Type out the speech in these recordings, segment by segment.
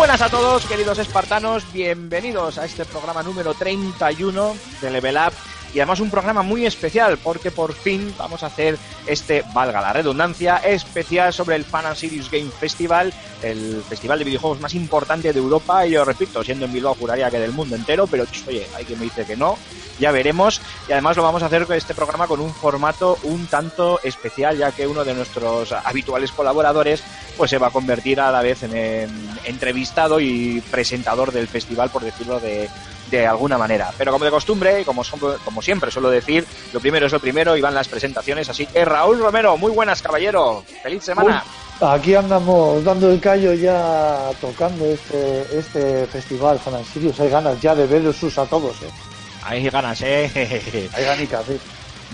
Buenas a todos, queridos espartanos, bienvenidos a este programa número 31 de Level Up y además un programa muy especial porque por fin vamos a hacer este, valga la redundancia, especial sobre el Fan and Serious Game Festival, el festival de videojuegos más importante de Europa y yo repito, siendo en Bilbao juraría que del mundo entero, pero oye, hay quien me dice que no, ya veremos y además lo vamos a hacer con este programa con un formato un tanto especial ya que uno de nuestros habituales colaboradores pues se va a convertir a la vez en, en entrevistado y presentador del festival por decirlo de, de alguna manera. Pero como de costumbre, y como, son- como siempre suelo decir, lo primero es lo primero y van las presentaciones. Así que Raúl Romero, muy buenas, caballero. Feliz semana. Aquí andamos dando el callo ya tocando este, este festival Fan Sirius. Hay ganas ya de verlos a todos, ¿eh? Ahí ganas, eh. Hay ganicas, ¿eh?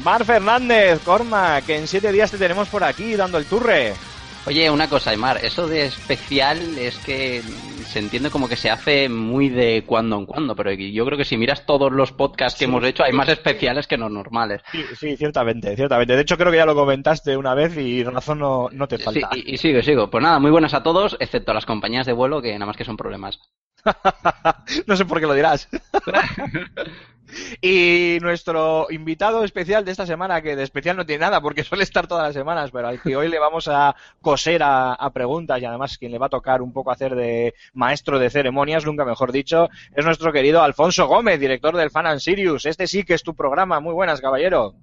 Mar Fernández, Corma, que en siete días te tenemos por aquí dando el turre. Oye, una cosa, Aymar, eso de especial es que se entiende como que se hace muy de cuando en cuando, pero yo creo que si miras todos los podcasts que hemos hecho, hay más especiales que no normales. Sí, sí, ciertamente, ciertamente. De hecho, creo que ya lo comentaste una vez y razón no, no te Sí, falta. y, y sigo, sigo. Pues nada, muy buenas a todos, excepto a las compañías de vuelo, que nada más que son problemas. no sé por qué lo dirás. y nuestro invitado especial de esta semana, que de especial no tiene nada porque suele estar todas las semanas, pero al que hoy le vamos a coser a, preguntas y además quien le va a tocar un poco hacer de maestro de ceremonias, nunca mejor dicho, es nuestro querido Alfonso Gómez, director del Fan and Sirius. Este sí que es tu programa. Muy buenas, caballero.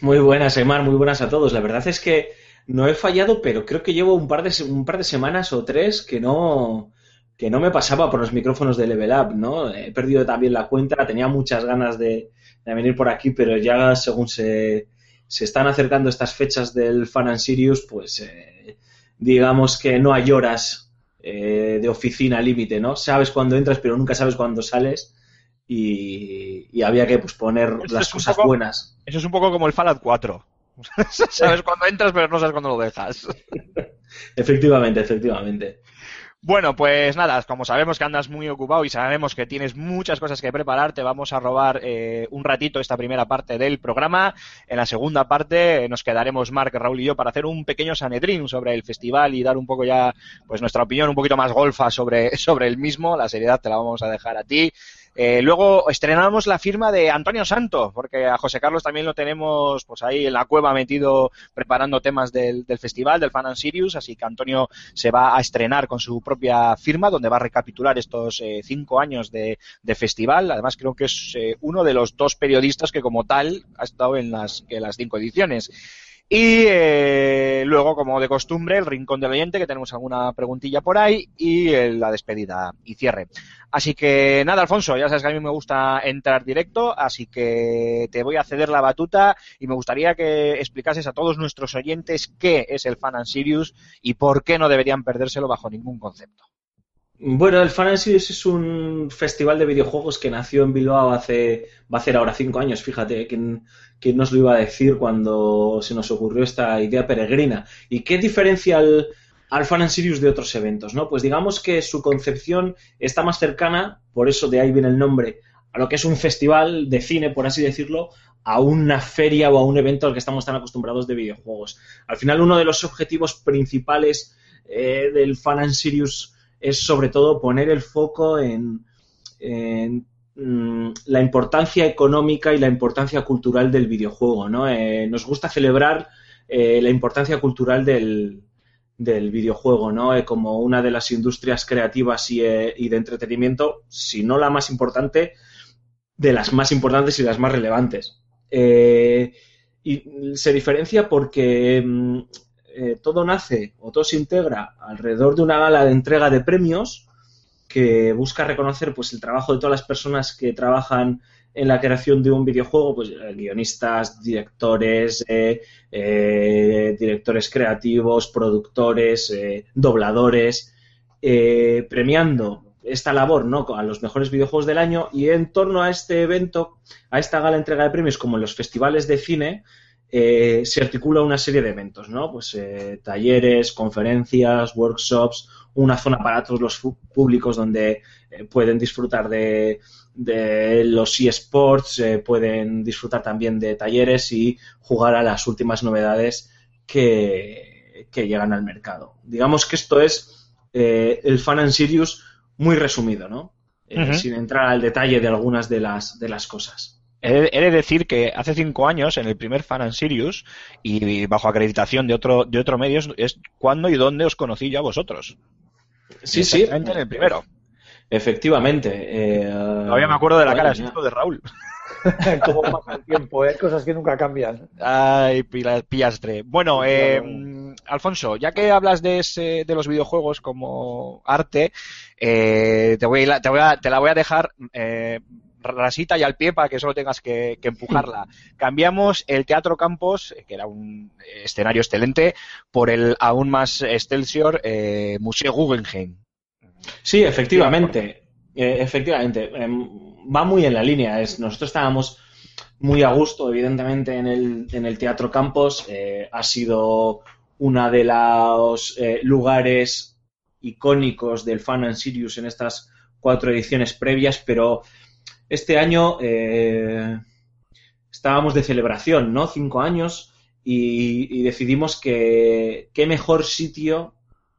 Muy buenas, Emar, muy buenas a todos. La verdad es que no he fallado, pero creo que llevo un par de, un par de semanas o tres que no, que no me pasaba por los micrófonos de Level Up, ¿no? He perdido también la cuenta, tenía muchas ganas de, de venir por aquí, pero ya según se, se están acercando estas fechas del Fan and Sirius, pues eh, digamos que no hay horas eh, de oficina límite, ¿no? Sabes cuándo entras, pero nunca sabes cuándo sales. Y, y había que pues, poner Esto las cosas poco- buenas. Eso es un poco como el Fallout 4. sabes cuándo entras, pero no sabes cuándo lo dejas. Efectivamente, efectivamente. Bueno, pues nada, como sabemos que andas muy ocupado y sabemos que tienes muchas cosas que preparar, te vamos a robar eh, un ratito esta primera parte del programa. En la segunda parte eh, nos quedaremos Marc, Raúl y yo para hacer un pequeño sanedrín sobre el festival y dar un poco ya pues nuestra opinión un poquito más golfa sobre, sobre el mismo. La seriedad te la vamos a dejar a ti. Eh, luego estrenamos la firma de Antonio Santo, porque a José Carlos también lo tenemos pues ahí en la cueva metido preparando temas del, del festival, del Fan and Sirius, así que Antonio se va a estrenar con su propia firma, donde va a recapitular estos eh, cinco años de, festival. Además, creo que es eh, uno de los dos periodistas que como tal ha estado en las, en las cinco ediciones. Y eh, luego, como de costumbre, el rincón del oyente, que tenemos alguna preguntilla por ahí, y eh, la despedida y cierre. Así que nada, Alfonso, ya sabes que a mí me gusta entrar directo, así que te voy a ceder la batuta y me gustaría que explicases a todos nuestros oyentes qué es el Fan and Sirius y por qué no deberían perdérselo bajo ningún concepto. Bueno, el Fan es un festival de videojuegos que nació en Bilbao hace, va a hacer ahora cinco años, fíjate, ¿quién, quién nos lo iba a decir cuando se nos ocurrió esta idea peregrina? ¿Y qué diferencia al, al Sirius de otros eventos? ¿no? Pues digamos que su concepción está más cercana, por eso de ahí viene el nombre, a lo que es un festival de cine, por así decirlo, a una feria o a un evento al que estamos tan acostumbrados de videojuegos. Al final, uno de los objetivos principales eh, del Fan Sirius es sobre todo poner el foco en, mm, la importancia económica y la importancia cultural del videojuego. ¿no? Eh, nos gusta celebrar eh, la importancia cultural del, del videojuego, ¿no? Eh, como una de las industrias creativas y, de entretenimiento, si no la más importante, de las más importantes y las más relevantes. Y se diferencia porque mm, eh, todo nace o todo se integra alrededor de una gala de entrega de premios que busca reconocer pues el trabajo de todas las personas que trabajan en la creación de un videojuego, pues eh, guionistas, directores, eh, directores creativos, productores, eh, dobladores, premiando esta labor ¿no? a los mejores videojuegos del año y en torno a este evento, a esta gala entrega de premios, como en los festivales de cine, eh, se articula una serie de eventos, ¿no? Pues eh, talleres, conferencias, workshops, una zona para todos los públicos donde eh, pueden disfrutar de, de los eSports, pueden disfrutar también de talleres y jugar a las últimas novedades que, que llegan al mercado. Digamos que esto es el Fan and Sirius muy resumido, ¿no? Sin entrar al detalle de algunas de las, de las cosas. He de, decir que hace cinco años, en el primer Fan and Sirius, y bajo acreditación de otro, de otro medio, es- cuando y dónde os conocí yo a vosotros. Sí, sí. Exactamente en el primero. Efectivamente. eh, Todavía me acuerdo de la madre cara susto de Raúl. Cómo pasa el tiempo, ¿eh? Cosas que nunca cambian. Ay, pillastre. Bueno, eh, Alfonso, ya que hablas de, ese- de los videojuegos como arte, eh, te, voy a, te, voy a- te la voy a dejar eh, rasita y al pie para que solo tengas que, que empujarla. Cambiamos el Teatro Campos, que era un escenario excelente, por el aún más excelsior eh, Museo Guggenheim. Sí, efectivamente. Eh, efectivamente. Em, va muy en la línea. Es, nosotros estábamos muy a gusto, evidentemente, en el, en el Teatro Campos. Eh, ha sido uno de los eh, lugares icónicos del Fan and Sirius en estas cuatro ediciones previas, pero este año eh, estábamos de celebración, ¿no? Cinco años y, decidimos que qué mejor sitio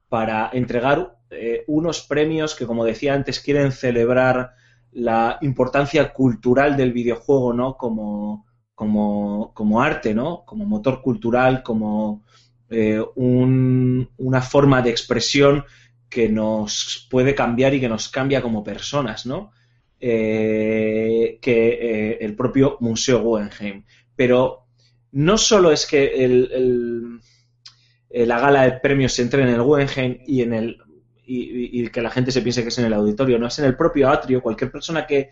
para entregar eh, unos premios que, como decía antes, quieren celebrar la importancia cultural del videojuego, ¿no? Como, como, como arte, ¿no? Como motor cultural, como eh, un- una forma de expresión que nos puede cambiar y que nos cambia como personas, ¿no? Eh, que eh, el propio Museo Guggenheim. Pero no solo es que el- eh, la gala de premios se entre en el Guggenheim y en el y, que la gente se piense que es en el auditorio, no es en el propio atrio. Cualquier persona que,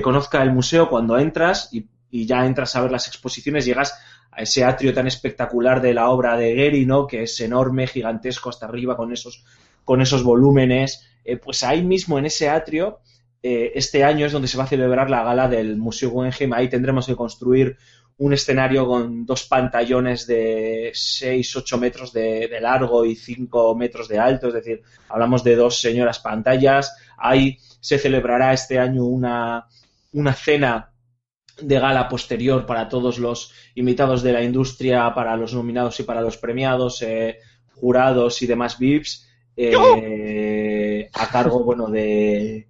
conozca el museo, cuando entras y, y ya entras a ver las exposiciones, llegas a ese atrio tan espectacular de la obra de Gehry, ¿no? Que es enorme, gigantesco hasta arriba con esos, con esos volúmenes. Eh, pues ahí mismo en ese atrio, eh, este año es donde se va a celebrar la gala del Museo Guggenheim. Ahí tendremos que construir un escenario con dos pantallones de 6-8 metros de, de largo y 5 metros de alto, es decir, hablamos de dos señoras pantallas. Ahí se celebrará este año una, una cena de gala posterior para todos los invitados de la industria, para los nominados y para los premiados, eh, jurados y demás VIPs, eh, a cargo bueno de,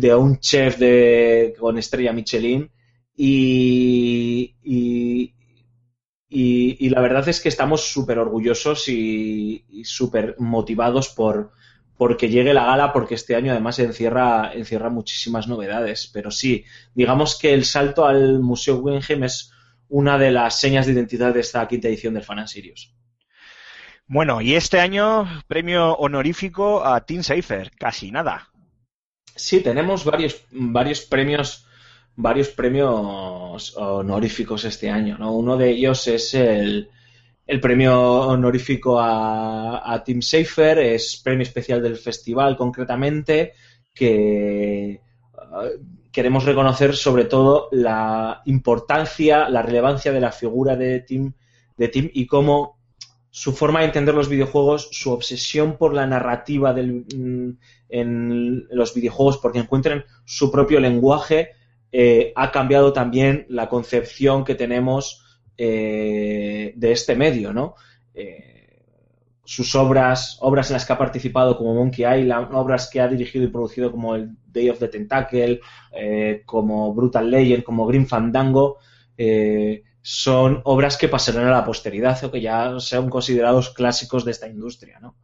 de un chef de, con estrella Michelin. Y, y, y- la verdad es que estamos súper orgullosos y, y súper motivados por porque llegue la gala, porque este año además encierra, encierra muchísimas novedades. Pero sí, digamos que el salto al Museo Guggenheim es una de las señas de identidad de esta quinta edición del Fan Sirius. Bueno, y este año premio honorífico a Team Safer, casi nada. Sí, tenemos varios, varios premios, varios premios honoríficos este año, ¿no? Uno de ellos es el, el premio honorífico a, a Team Safer, es premio especial del festival concretamente, que eh, queremos reconocer sobre todo la importancia, la relevancia de la figura de Team, de Team y cómo su forma de entender los videojuegos, su obsesión por la narrativa del, mm, en los videojuegos porque encuentren su propio lenguaje, eh, ha cambiado también la concepción que tenemos eh, de este medio, ¿no? Eh, sus obras, obras en las que ha participado como Monkey Island, obras que ha dirigido y producido como el Day of the Tentacle, como Brutal Legend, como Green Fandango, eh, son obras que pasarán a la posteridad o que ya sean considerados clásicos de esta industria, ¿no?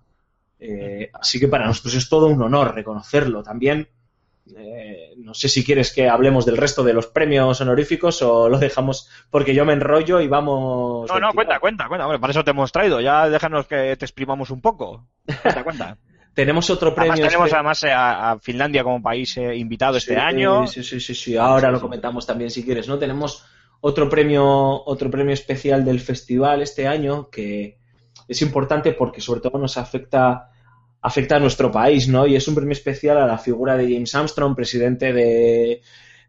Eh, así que para nosotros es todo un honor reconocerlo. También eh, no sé si quieres que hablemos del resto de los premios honoríficos o lo dejamos porque yo me enrollo y vamos. No, no, cuenta, cuenta, cuenta. Hombre, para eso te hemos traído. Ya déjanos que te exprimamos un poco. Cuenta, cuenta. Tenemos otro premio. Además, tenemos espe- además eh, a, a Finlandia como país eh, invitado este año. Sí, sí, sí, sí. Ahora lo comentamos también si quieres, ¿no? Tenemos otro premio, otro premio especial del festival este año que es importante porque sobre todo nos afecta afecta a nuestro país, ¿no? Y es un premio especial a la figura de James Armstrong, presidente de,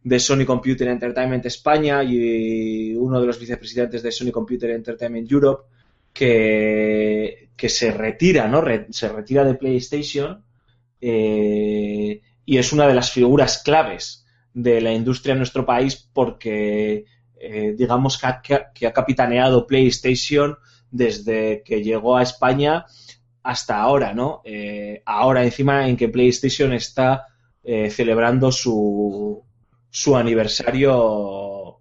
de Sony Computer Entertainment España y uno de los vicepresidentes de Sony Computer Entertainment Europe, que, que se retira, ¿no? Se retira de PlayStation eh, y es una de las figuras claves de la industria en nuestro país porque eh, digamos que ha, que ha- capitaneado PlayStation desde que llegó a España hasta ahora, ¿no? Eh, ahora encima en que PlayStation está eh, celebrando su, su aniversario,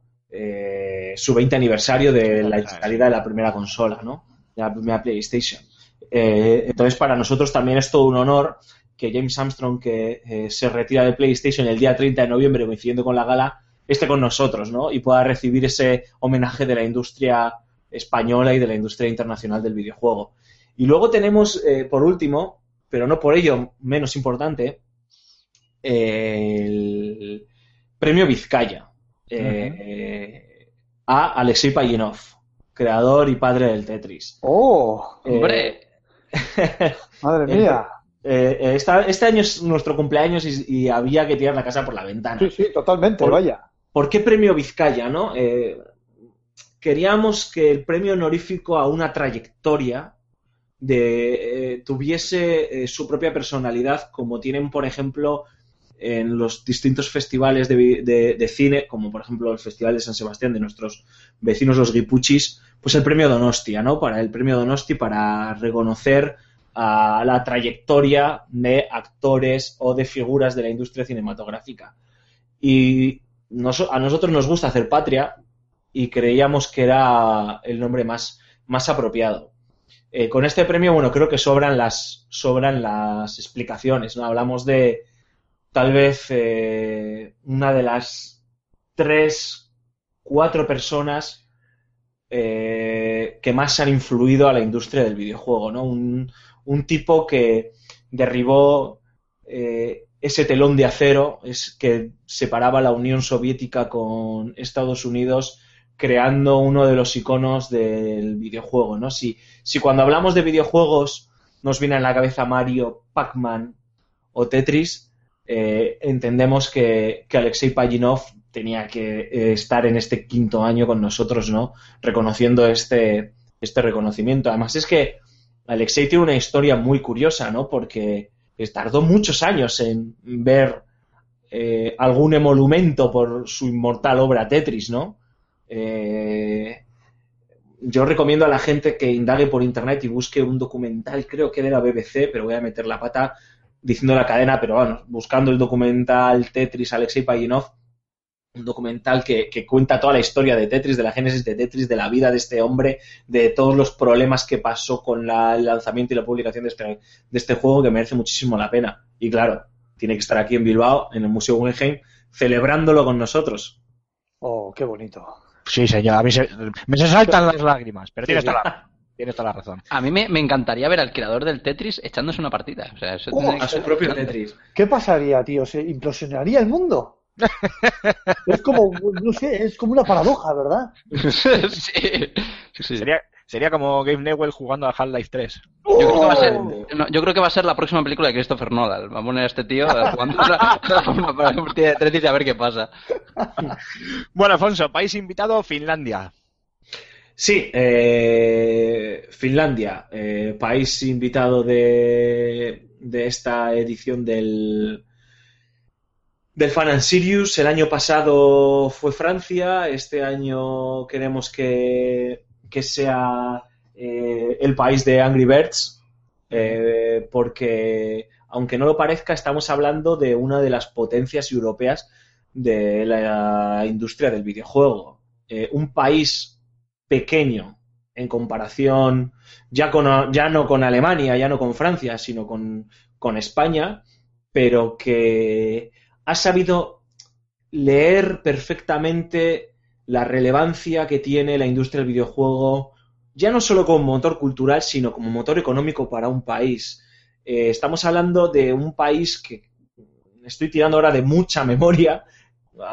su 20 aniversario de la salida de la primera consola, ¿no? De la primera PlayStation. Entonces, para nosotros también es todo un honor que James Armstrong, que se retira de PlayStation el día 30 de noviembre, coincidiendo con la gala, esté con nosotros, ¿no? Y pueda recibir ese homenaje de la industria española y de la industria internacional del videojuego. Y luego tenemos, eh, por último, pero no por ello menos importante, el premio Vizcaya eh, a Alexei Payinov, creador y padre del Tetris. ¡Oh! Eh, Hombre, Madre mía. eh, eh, esta- este año es nuestro cumpleaños y, y había que tirar la casa por la ventana. Sí, sí, totalmente, Por- vaya. ¿Por qué premio Vizcaya, no? Eh, queríamos que el premio honorífico a una trayectoria eh, tuviese eh, su propia personalidad, como tienen, por ejemplo, en los distintos festivales de cine, como por ejemplo el Festival de San Sebastián de nuestros vecinos los Guipuchis, pues el premio Donostia, ¿no? Para el premio Donosti para reconocer a la trayectoria de actores o de figuras de la industria cinematográfica. Y a nosotros nos gusta hacer patria y creíamos que era el nombre más, más apropiado. Eh, con este premio, bueno, creo que sobran las, sobran las explicaciones, ¿no? Hablamos de tal vez eh, una de las tres, cuatro personas eh, que más han influido a la industria del videojuego, ¿no? Un, un tipo que derribó ese telón de acero es que separaba la Unión Soviética con Estados Unidos creando uno de los iconos del videojuego, ¿no? Si, si cuando hablamos de videojuegos nos viene a la cabeza Mario, Pac-Man o Tetris, eh, entendemos que, que Alexei Payinov tenía que eh, estar en este quinto año con nosotros, ¿no? Reconociendo este, este reconocimiento. Además es que Alexei tiene una historia muy curiosa, ¿no? Porque tardó muchos años en ver eh, algún emolumento por su inmortal obra Tetris, ¿no? Eh, yo recomiendo a la gente que indague por internet y busque un documental, creo que de la BBC, pero voy a meter la pata diciendo la cadena, pero bueno, buscando el documental Tetris Alexei Payinov, un documental que, que cuenta toda la historia de Tetris, de la génesis de Tetris, de la vida de este hombre, de todos los problemas que pasó con la- el lanzamiento y la publicación de este, de este juego que merece muchísimo la pena. Y claro, tiene que estar aquí en Bilbao, en el Museo Guggenheim, celebrándolo con nosotros. Oh, qué bonito. Sí, señor. A mí se, me se saltan las lágrimas, pero tienes Sí, sí. toda la, tienes toda la razón. a mí me, me encantaría ver al creador del Tetris echándose una partida. O sea, eso Oh, A su propio Tetris. ¿Qué pasaría, tío? ¿Se implosionaría el mundo? es como, no sé, es como una paradoja, ¿verdad? sí, sí. Sería, sería como Gabe Newell jugando a Half-Life 3. Yo creo, que va a ser, no, yo creo que va a ser la próxima película de Christopher Nolan. Va a poner a este tío jugando a la- para la partida de Tetris y a ver qué pasa. Bueno, Alfonso, país invitado, Finlandia. Sí, eh, Finlandia, eh, país invitado de, de esta edición del, del Fan and Sirius. El año pasado fue Francia, este año queremos que, que sea eh, el país de Angry Birds, eh, porque aunque no lo parezca, estamos hablando de una de las potencias europeas de la industria del videojuego. Eh, un país pequeño en comparación ya, con, ya no con Alemania, ya no con Francia, sino con, con España, pero que ha sabido leer perfectamente la relevancia que tiene la industria del videojuego, ya no solo como motor cultural, sino como motor económico para un país. Eh, estamos hablando de un país que estoy tirando ahora de mucha memoria,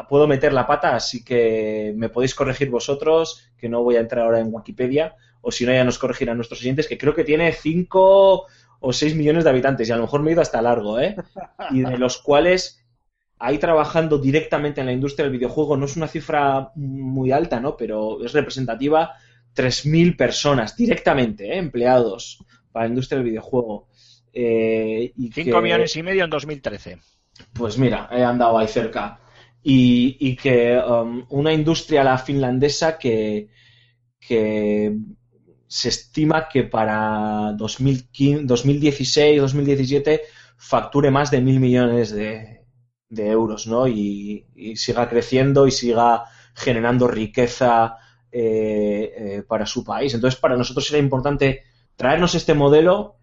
puedo meter la pata, así que me podéis corregir vosotros, que no voy a entrar ahora en Wikipedia, o si no ya nos corregirán nuestros oyentes, que creo que tiene 5 o 6 millones de habitantes, y a lo mejor me he ido hasta largo, ¿eh? Y de los cuales ahí trabajando directamente en la industria del videojuego no es una cifra muy alta, ¿no? Pero es representativa 3.000 personas directamente, ¿eh? empleados para la industria del videojuego. Eh, y 5 que- millones y medio en 2013. Pues mira, he andado ahí cerca. Y, y que um, una industria, la finlandesa, que, que se estima que para 2015, 2016, 2017 facture más de mil millones de, de euros, ¿no? Y, siga creciendo y siga generando riqueza eh, eh, para su país. Entonces, para nosotros era importante traernos este modelo,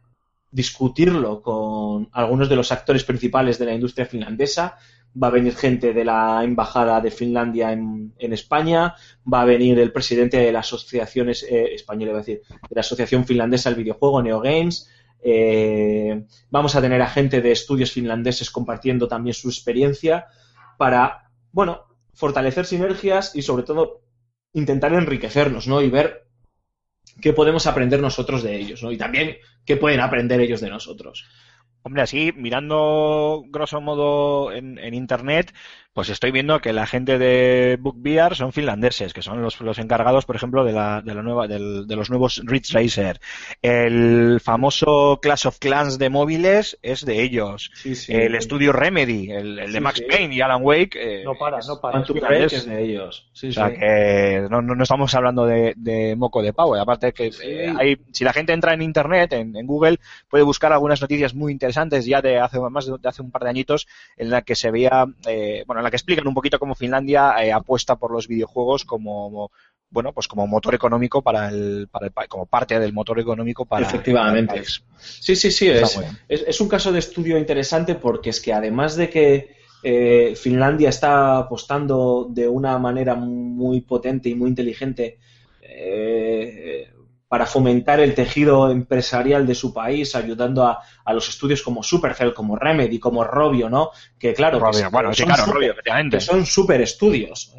discutirlo con algunos de los actores principales de la industria finlandesa. Va a venir gente de la embajada de Finlandia en, España, va a venir el presidente de la asociación eh, española, a decir, de la asociación finlandesa del videojuego, NeoGames. Eh, vamos a tener a gente de estudios finlandeses compartiendo también su experiencia para, bueno, fortalecer sinergias y sobre todo intentar enriquecernos, ¿no? Y ver qué podemos aprender nosotros de ellos, ¿no? Y también qué pueden aprender ellos de nosotros. Hombre, así, mirando grosso modo en, en internet, pues estoy viendo que la gente de BookBear son finlandeses, que son los, los encargados, por ejemplo, de, la, de, la nueva, del- de los nuevos Ridge Racer. El famoso Clash of Clans de móviles es de ellos. Sí, sí. El estudio Remedy, el, el de Max. Payne y Alan Wake. eh, No para, no para. Es de ellos. O sea que no, no, no estamos hablando de, de moco de pavo. Aparte que eh, hay, si la gente entra en internet, en, en Google, puede buscar algunas noticias muy interesantes ya de hace más de, de hace un par de añitos, en la que se veía, eh, bueno, en la que explican un poquito cómo Finlandia eh, apuesta por los videojuegos como bueno, pues como motor económico para el, para el pa- como parte del motor económico para Efectivamente. para el país. Sí, sí, sí. Es, es un caso de estudio interesante porque es que además de que eh, Finlandia está apostando de una manera muy potente y muy inteligente eh, para fomentar el tejido empresarial de su país, ayudando a, a los estudios como Supercell, como Remedy, como Robio, ¿no? Que claro, que Robio, son- bueno, sí, son claro, super- Robio, efectivamente. que son super estudios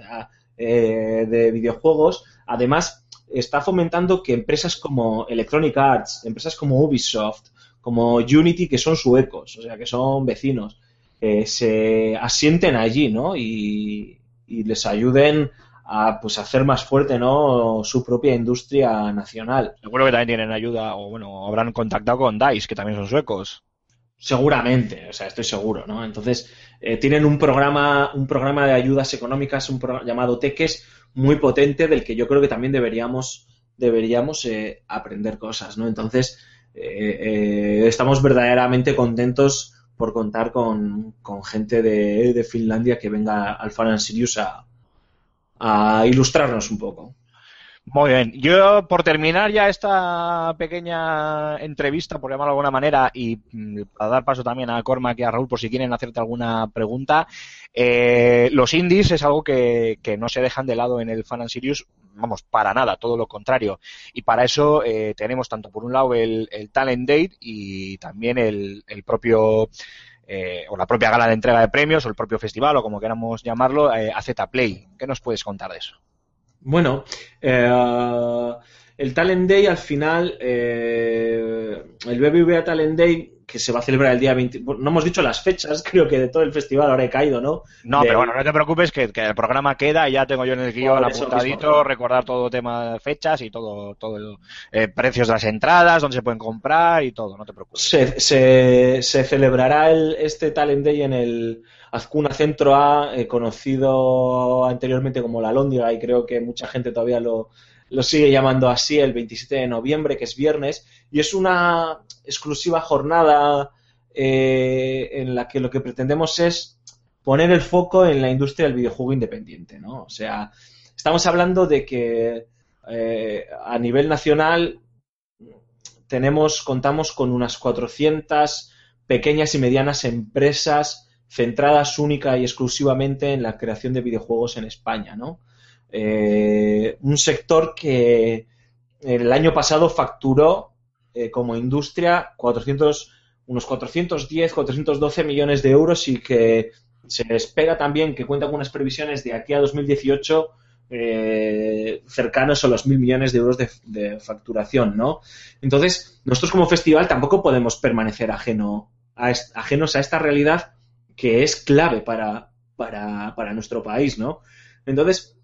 eh, de videojuegos. Además, está fomentando que empresas como Electronic Arts, empresas como Ubisoft, como Unity, que son suecos, o sea, que son vecinos, eh, se asienten allí, ¿no? Y, y les ayuden a pues hacer más fuerte, ¿no? Su propia industria nacional. Seguro que también tienen ayuda, o bueno, habrán contactado con DICE, que también son suecos. Seguramente, o sea, estoy seguro, ¿no? Entonces, eh, tienen un programa, un programa de ayudas económicas, un programa llamado Teques, muy potente, del que yo creo que también deberíamos, deberíamos eh, aprender cosas, ¿no? Entonces, eh, estamos verdaderamente contentos por contar con, con gente de, de Finlandia que venga al Fan Sirius a, a ilustrarnos un poco. Muy bien. Yo, por terminar ya esta pequeña entrevista, por llamarlo de alguna manera, y mm, para dar paso también a Cormac y a Raúl, por si quieren hacerte alguna pregunta, eh, los indies es algo que, que no se dejan de lado en el Fan and Sirius, vamos, para nada, todo lo contrario. Y para eso eh, tenemos tanto por un lado el, Talent Date y también el propio eh, o la propia gala de entrega de premios o el propio festival o como queramos llamarlo, eh, AZ Play. ¿Qué nos puedes contar de eso? Bueno, eh, el Talent Day al final, eh, el BBVA Talent Day, que se va a celebrar el día 20, bueno, no hemos dicho las fechas, creo que de todo el festival ahora he caído, ¿no? No, De- pero bueno, no te preocupes que, que el programa queda y ya tengo yo en el guion apuntadito, recordar todo tema de fechas y todo, todo eh, precios de las entradas, dónde se pueden comprar y todo, no te preocupes. Se, se- se celebrará el- este Talent Day en el Azcuna Centro A, eh, conocido anteriormente como la Lóndiga, y creo que mucha gente todavía lo, lo sigue llamando así, el 27 de noviembre, que es viernes, y es una exclusiva jornada eh, en la que lo que pretendemos es poner el foco en la industria del videojuego independiente, ¿no? O sea, estamos hablando de que eh, a nivel nacional tenemos, contamos con unas 400 pequeñas y medianas empresas centradas única y exclusivamente en la creación de videojuegos en España, ¿no? Eh, un sector que el año pasado facturó eh, como industria 400, unos 410, 412 millones de euros y que se espera también que cuenta con unas previsiones de aquí a 2018 eh, cercanos a los mil millones de euros de, facturación, ¿no? Entonces, nosotros como festival tampoco podemos permanecer ajeno a ajenos a esta realidad que es clave para, para, para nuestro país, ¿no? Entonces,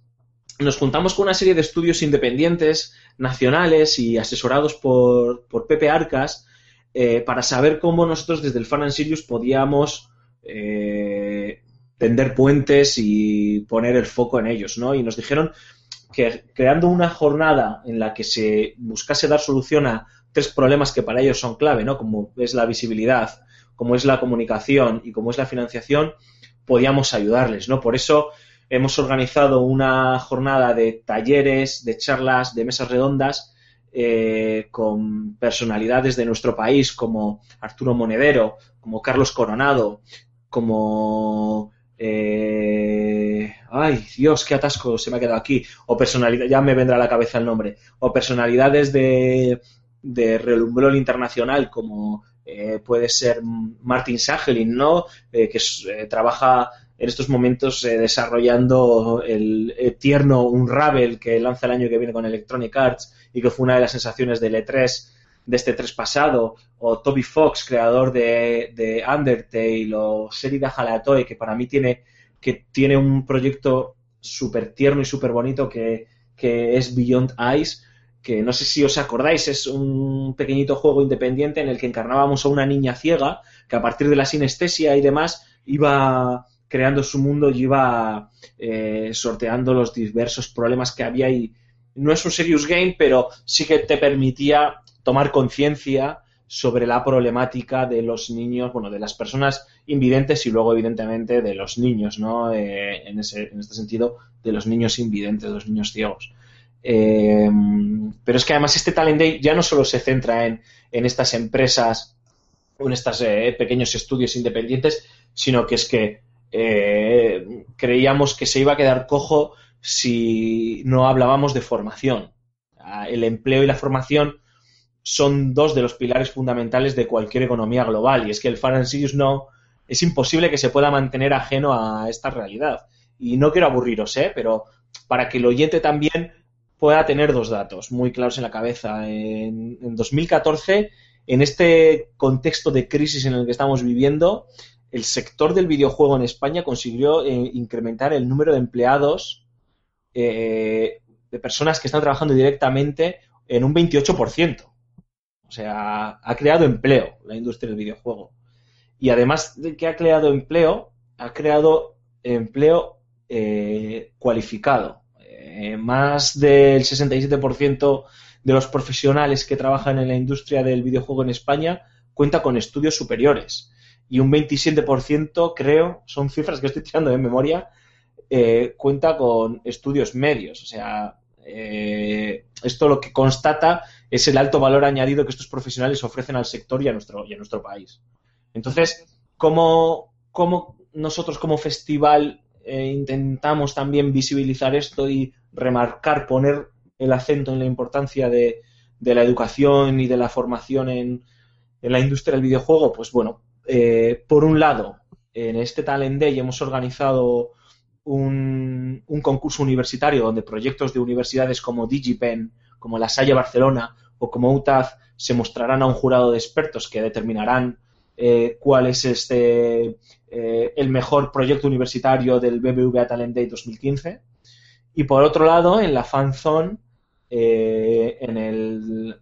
nos juntamos con una serie de estudios independientes, nacionales y asesorados por, por Pepe Arcas eh, para saber cómo nosotros desde el Fan and Sirius podíamos eh, tender puentes y poner el foco en ellos, ¿no? Y nos dijeron que creando una jornada en la que se buscase dar solución a tres problemas que para ellos son clave, ¿no? Como es la visibilidad, como es la comunicación y como es la financiación, podíamos ayudarles, ¿no? Por eso hemos organizado una jornada de talleres, de charlas, de mesas redondas eh, con personalidades de nuestro país como Arturo Monedero, como Carlos Coronado, como eh, ay Dios qué atasco se me ha quedado aquí o personalidad ya me vendrá a la cabeza el nombre o personalidades de de relumbrón internacional como eh, puede ser Martin Sagelin, ¿no? Eh, que eh, trabaja en estos momentos eh, desarrollando el, eh, tierno Unravel que lanza el año que viene con Electronic Arts y que fue una de las sensaciones del E3 de este 3 pasado, o Toby Fox, creador de, de Undertale, o Serida Halatoe, que para mí tiene, que tiene un proyecto súper tierno y súper bonito que, que es Beyond Eyes, que no sé si os acordáis, es un pequeñito juego independiente en el que encarnábamos a una niña ciega que a partir de la sinestesia y demás iba creando su mundo y iba eh, sorteando los diversos problemas que había y no es un serious game, pero sí que te permitía tomar conciencia sobre la problemática de los niños, bueno, de las personas invidentes y luego, evidentemente, de los niños, ¿no? Eh, en, ese, en este sentido, de los niños invidentes, de los niños ciegos. Eh, pero es que además este Talent Day ya no solo se centra en, en estas empresas o en estos pequeños estudios independientes, sino que es que eh, creíamos que se iba a quedar cojo si no hablábamos de formación. Ah, El empleo y la formación son dos de los pilares fundamentales de cualquier economía global y es que el Far and Sirius no es imposible que se pueda mantener ajeno a esta realidad. Y no quiero aburriros, ¿eh? pero para que el oyente también pueda tener dos datos muy claros en la cabeza. En, en 2014, en este contexto de crisis en el que estamos viviendo, el sector del videojuego en España consiguió eh, incrementar el número de empleados eh, de personas que están trabajando directamente en un 28%. O sea, ha creado empleo la industria del videojuego. Y además de que ha creado empleo, ha creado empleo eh, cualificado. Más del 67% de los profesionales que trabajan en la industria del videojuego en España cuenta con estudios superiores. Y un 27%, creo, son cifras que estoy tirando de memoria, eh, cuenta con estudios medios. O sea, eh, esto lo que constata es el alto valor añadido que estos profesionales ofrecen al sector y a nuestro, y a nuestro país. Entonces, ¿cómo, cómo nosotros como festival eh, intentamos también visibilizar esto y remarcar, poner el acento en la importancia de, de la educación y de la formación en, en la industria del videojuego? Pues bueno, eh, por un lado, en este Talent Day hemos organizado un, concurso universitario donde proyectos de universidades como DigiPen, como la Salle Barcelona o como UTAZ se mostrarán a un jurado de expertos que determinarán eh, cuál es este eh, el mejor proyecto universitario del BBVA Talent Day 2015. Y por otro lado, en la FanZone, en el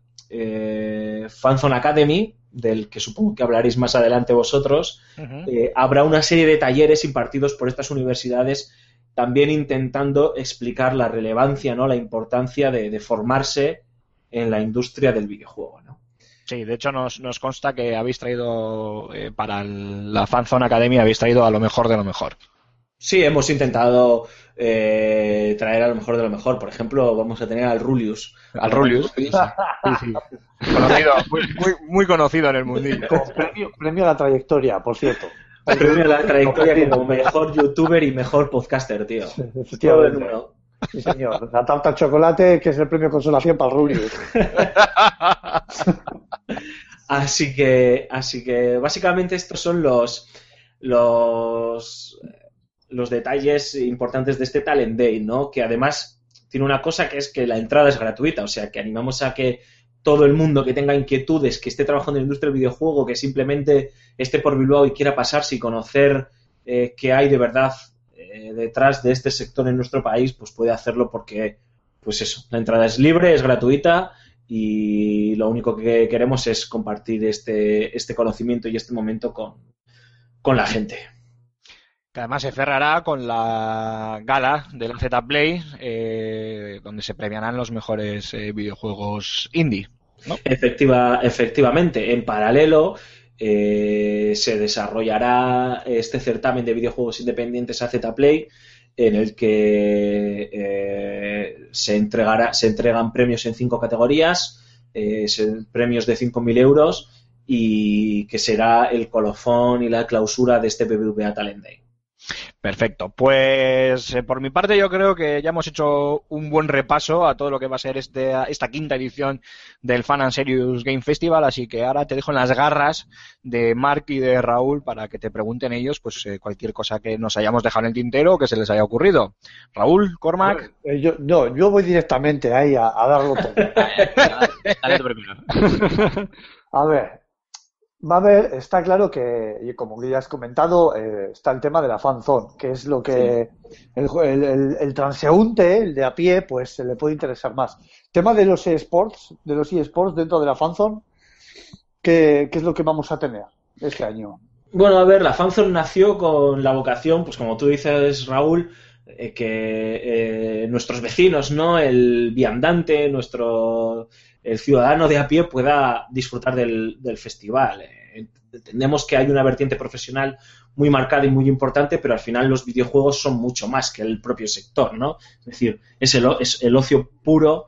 FanZone Academy, del que supongo que hablaréis más adelante vosotros, uh -huh. eh, habrá una serie de talleres impartidos por estas universidades también intentando explicar la relevancia, ¿no? la importancia de, de formarse en la industria del videojuego. ¿no? Sí, de hecho nos, nos consta que habéis traído eh, para el, la Fanzone Academy, habéis traído a lo mejor de lo mejor. Sí, hemos intentado eh, traer a lo mejor de lo mejor. Por ejemplo, vamos a tener al Rulius. Al Rulius, sí, sí. Conocido, muy, muy, muy, conocido en el mundillo. Premio, premio, a la trayectoria, por cierto. Premio a la trayectoria como mejor youtuber y mejor podcaster, tío. Efectivamente. uno. Sí, señor. La tarta de chocolate, que es el premio consolación para el Rubius. Así que, así que básicamente estos son los, los, los detalles importantes de este Talent Day, ¿no? Que además tiene una cosa que es que la entrada es gratuita, o sea que animamos a que todo el mundo que tenga inquietudes, que esté trabajando en la industria del videojuego, que simplemente esté por Bilbao y quiera pasarse y conocer eh, qué hay de verdad eh, detrás de este sector en nuestro país, pues puede hacerlo porque, pues eso, la entrada es libre, es gratuita y lo único que queremos es compartir este, este conocimiento y este momento con, con la gente. Que además se cerrará con la gala de la Z Play, eh, donde se premiarán los mejores eh, videojuegos indie. Efectiva, efectivamente, en paralelo eh, se desarrollará este certamen de videojuegos independientes AZ Play en el que se, entregará, se entregan premios en cinco categorías, premios de 5.000 euros y que será el colofón y la clausura de este BBVA Talent Day. Perfecto. Pues eh, por mi parte yo creo que ya hemos hecho un buen repaso a todo lo que va a ser este, esta quinta edición del Fan and Serious Game Festival, así que ahora te dejo en las garras de Mark y de Raúl para que te pregunten ellos pues eh, cualquier cosa que nos hayamos dejado en el tintero o que se les haya ocurrido. Raúl, Cormac. Eh, yo, no, yo voy directamente ahí a, a darlo todo. Dale. A ver, va a haber, está claro que, y como ya has comentado, eh, está el tema de la fanzone, que es lo que el, el, el- el transeúnte, el de a pie, pues se le puede interesar más. Tema de los eSports, de los eSports dentro de la fanzone, ¿qué, qué es lo que vamos a tener este año? Bueno, a ver, la fanzone nació con la vocación, pues como tú dices, Raúl, eh, que eh, nuestros vecinos, ¿no? El viandante, nuestro el ciudadano de a pie pueda disfrutar del, del festival. Eh, entendemos que hay una vertiente profesional muy marcada y muy importante, pero al final los videojuegos son mucho más que el propio sector, ¿no? Es decir, es el, es el ocio puro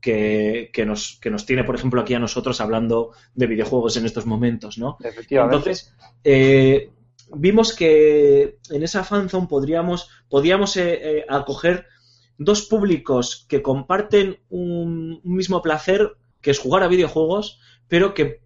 que, que nos, que nos tiene, por ejemplo, aquí a nosotros hablando de videojuegos en estos momentos, ¿no? Efectivamente. Entonces, eh, vimos que en esa fanzone podríamos, podíamos eh, eh, acoger dos públicos que comparten un, un mismo placer, que es jugar a videojuegos, pero que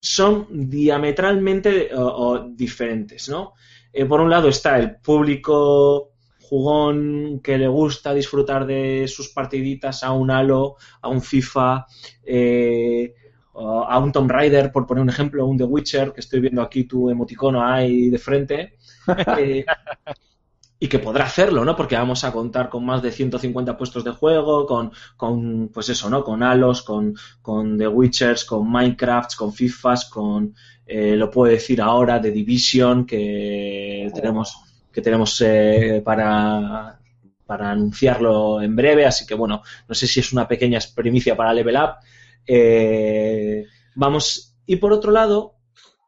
son diametralmente o- o diferentes, ¿no? Eh, por un lado está el público jugón que le gusta disfrutar de sus partiditas a un Halo, a un FIFA, eh, a un Tomb Raider, por poner un ejemplo, un The Witcher, que estoy viendo aquí tu emoticono ahí de frente, eh, y que podrá hacerlo, ¿no? Porque vamos a contar con más de 150 puestos de juego, con, con pues eso, ¿no? Con Halos, con, con The Witchers, con Minecraft, con FIFAs, con, eh, lo puedo decir ahora, The Division, que tenemos, que tenemos eh, para, para anunciarlo en breve, así que bueno, no sé si es una pequeña primicia para Level Up. Eh, vamos, y por otro lado,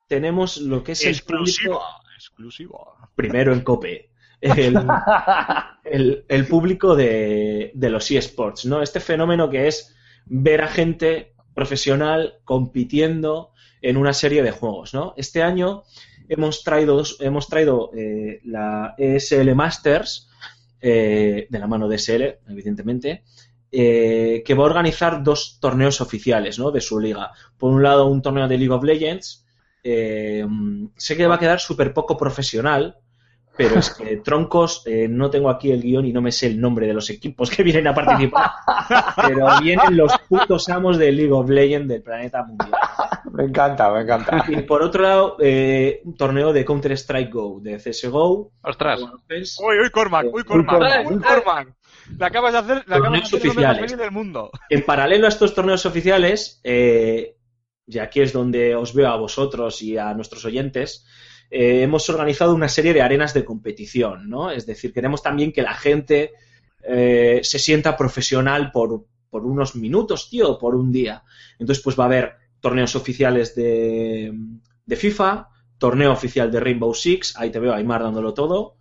tenemos lo que es el público exclusiva. primero en COPE. El, el- el público de, de los eSports, ¿no? Este fenómeno que es ver a gente profesional compitiendo en una serie de juegos, ¿no? Este año hemos traído, hemos traído eh, la ESL Masters, eh, de la mano de ESL, evidentemente, eh, que va a organizar dos torneos oficiales, ¿no? De su liga. Por un lado, un torneo de League of Legends. eh, sé que va a quedar súper poco profesional, pero es que troncos, eh, no tengo aquí el guion y no me sé el nombre de los equipos que vienen a participar, pero vienen los putos amos de League of Legends del planeta mundial. Me encanta, me encanta. Y por otro lado, eh, un torneo de Counter-Strike Go, de CSGO. Ostras. Uy, uy, Cormac, uy, Uy, Cormac, uy, Cormac. Le acabas de hacer, le acabas de hacer oficiales. del mundo. En paralelo a estos torneos oficiales, eh, y aquí es donde os veo a vosotros y a nuestros oyentes, eh, hemos organizado una serie de arenas de competición, ¿no? Es decir, queremos también que la gente eh, se sienta profesional por, por unos minutos, tío, por un día. Entonces, pues va a haber torneos oficiales de, de FIFA, torneo oficial de Rainbow Six, ahí te veo Aymar dándolo todo.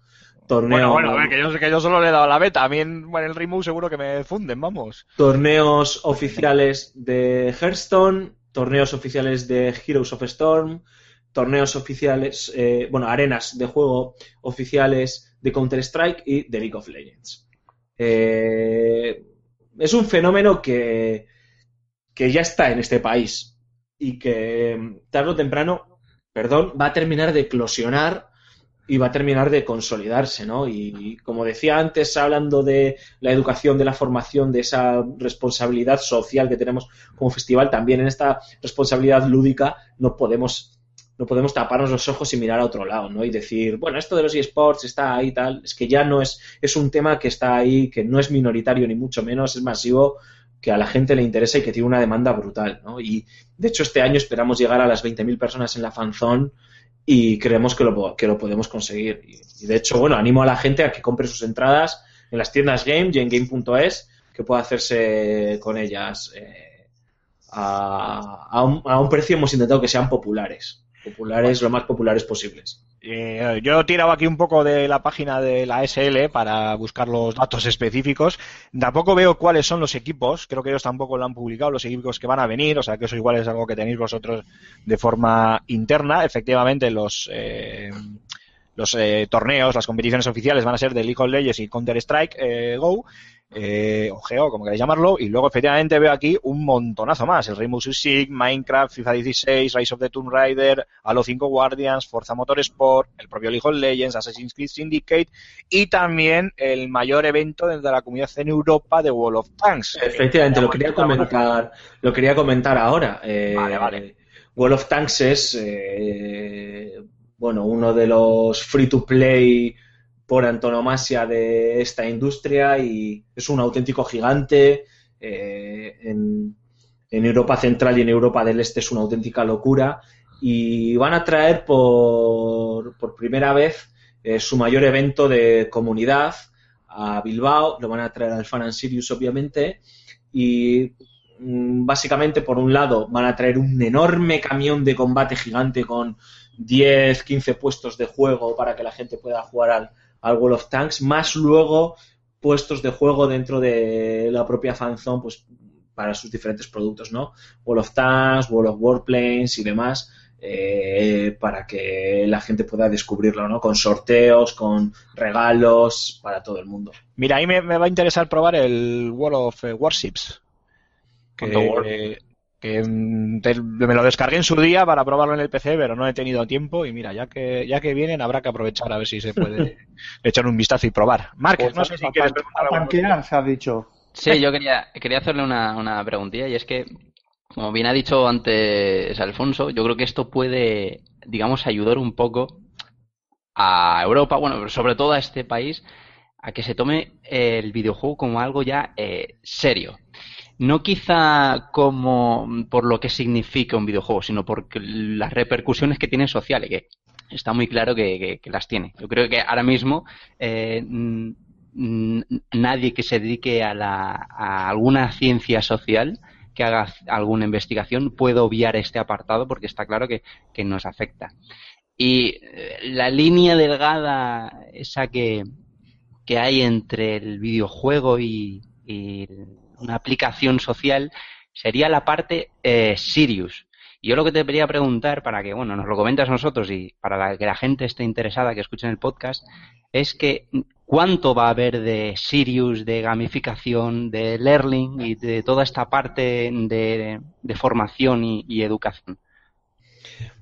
Torneo, Bueno, bueno, a ver, que yo, que yo solo le he dado la beta. A mí en, en el Rainbow seguro que me funden, vamos. torneos oficiales de Hearthstone, torneos oficiales de Heroes of Storm, torneos oficiales, eh, bueno, arenas de juego oficiales de Counter-Strike y de League of Legends. Eh, es un fenómeno que, que ya está en este país y que mm, tarde o temprano, perdón, va a terminar de eclosionar y va a terminar de consolidarse, ¿no? Y, como decía antes, hablando de la educación, de la formación, de esa responsabilidad social que tenemos como festival, también en esta responsabilidad lúdica no podemos no podemos taparnos los ojos y mirar a otro lado, ¿no? Y decir, bueno, esto de los eSports está ahí tal, es que ya no es, es un tema que está ahí, que no es minoritario ni mucho menos, es masivo, que a la gente le interesa y que tiene una demanda brutal, ¿no? Y de hecho este año esperamos llegar a las 20.000 personas en la fanzone y creemos que lo, que lo podemos conseguir. Y, de hecho, bueno, animo a la gente a que compre sus entradas en las tiendas Game y en game.es, que pueda hacerse con ellas eh, a, a, un, a un precio hemos intentado que sean populares populares, lo más populares posibles. Eh, yo he tirado aquí un poco de la página de la SL para buscar los datos específicos. Tampoco veo cuáles son los equipos. Creo que ellos tampoco lo han publicado, los equipos que van a venir. O sea, que eso igual es algo que tenéis vosotros de forma interna. Efectivamente, los, eh, los eh, torneos, las competiciones oficiales van a ser de League of Legends y Counter-Strike eh, Go eh, o Geo, como queráis llamarlo, y luego efectivamente veo aquí un montonazo más, el Rainbow Six Siege, Minecraft, FIFA 16, Rise of the Tomb Raider, Halo 5 Guardians, Forza Motorsport, el propio League of Legends, Assassin's Creed Syndicate y también el mayor evento dentro de la comunidad en Europa de World of Tanks. Efectivamente, lo quería comentar, lo quería comentar ahora. Eh, Vale, vale. World of Tanks es eh, bueno, uno de los free to play por antonomasia de esta industria y es un auténtico gigante. eh, en, Europa Central y en Europa del Este es una auténtica locura. Y van a traer por, por primera vez eh, su mayor evento de comunidad a Bilbao. Lo van a traer al Fan and Sirius, obviamente. Y mm, básicamente, por un lado, van a traer un enorme camión de combate gigante con 10, 15 puestos de juego para que la gente pueda jugar al, al World of Tanks, más luego puestos de juego dentro de la propia fanzone, pues para sus diferentes productos, ¿no? World of Tanks, World of Warplanes y demás, eh, para que la gente pueda descubrirlo, ¿no? Con sorteos, con regalos para todo el mundo. Mira, ahí me, me va a interesar probar el World of eh, Warships. Que, que, mm, te- me lo descargué en su día para probarlo en el PC, pero no he tenido tiempo. Y mira, ya que ya que vienen, habrá que aprovechar a ver si se puede echar un vistazo y probar. Mark, Pues no sé si a- quieres preguntar a algo. tanquear, se ha dicho. Sí, yo quería, quería hacerle una, una preguntilla y es que, como bien ha dicho antes Alfonso, yo creo que esto puede, digamos, ayudar un poco a Europa, bueno, sobre todo a este país, a que se tome el videojuego como algo ya eh, serio. No quizá como por lo que significa un videojuego, sino por las repercusiones que tiene sociales, que está muy claro que, que- las tiene. Yo creo que ahora mismo eh, nadie que se dedique a, la, alguna ciencia social que haga alguna investigación puede obviar este apartado porque está claro que, que nos afecta. Y eh, la línea delgada, esa que, que hay entre el videojuego y, y una aplicación social, sería la parte eh, Sirius. Y yo lo que te quería preguntar, para que bueno, nos lo comentas a nosotros y para la- que la gente esté interesada, que escuchen el podcast, es que cuánto va a haber de Sirius, de gamificación, de learning y de toda esta parte de, formación y, educación.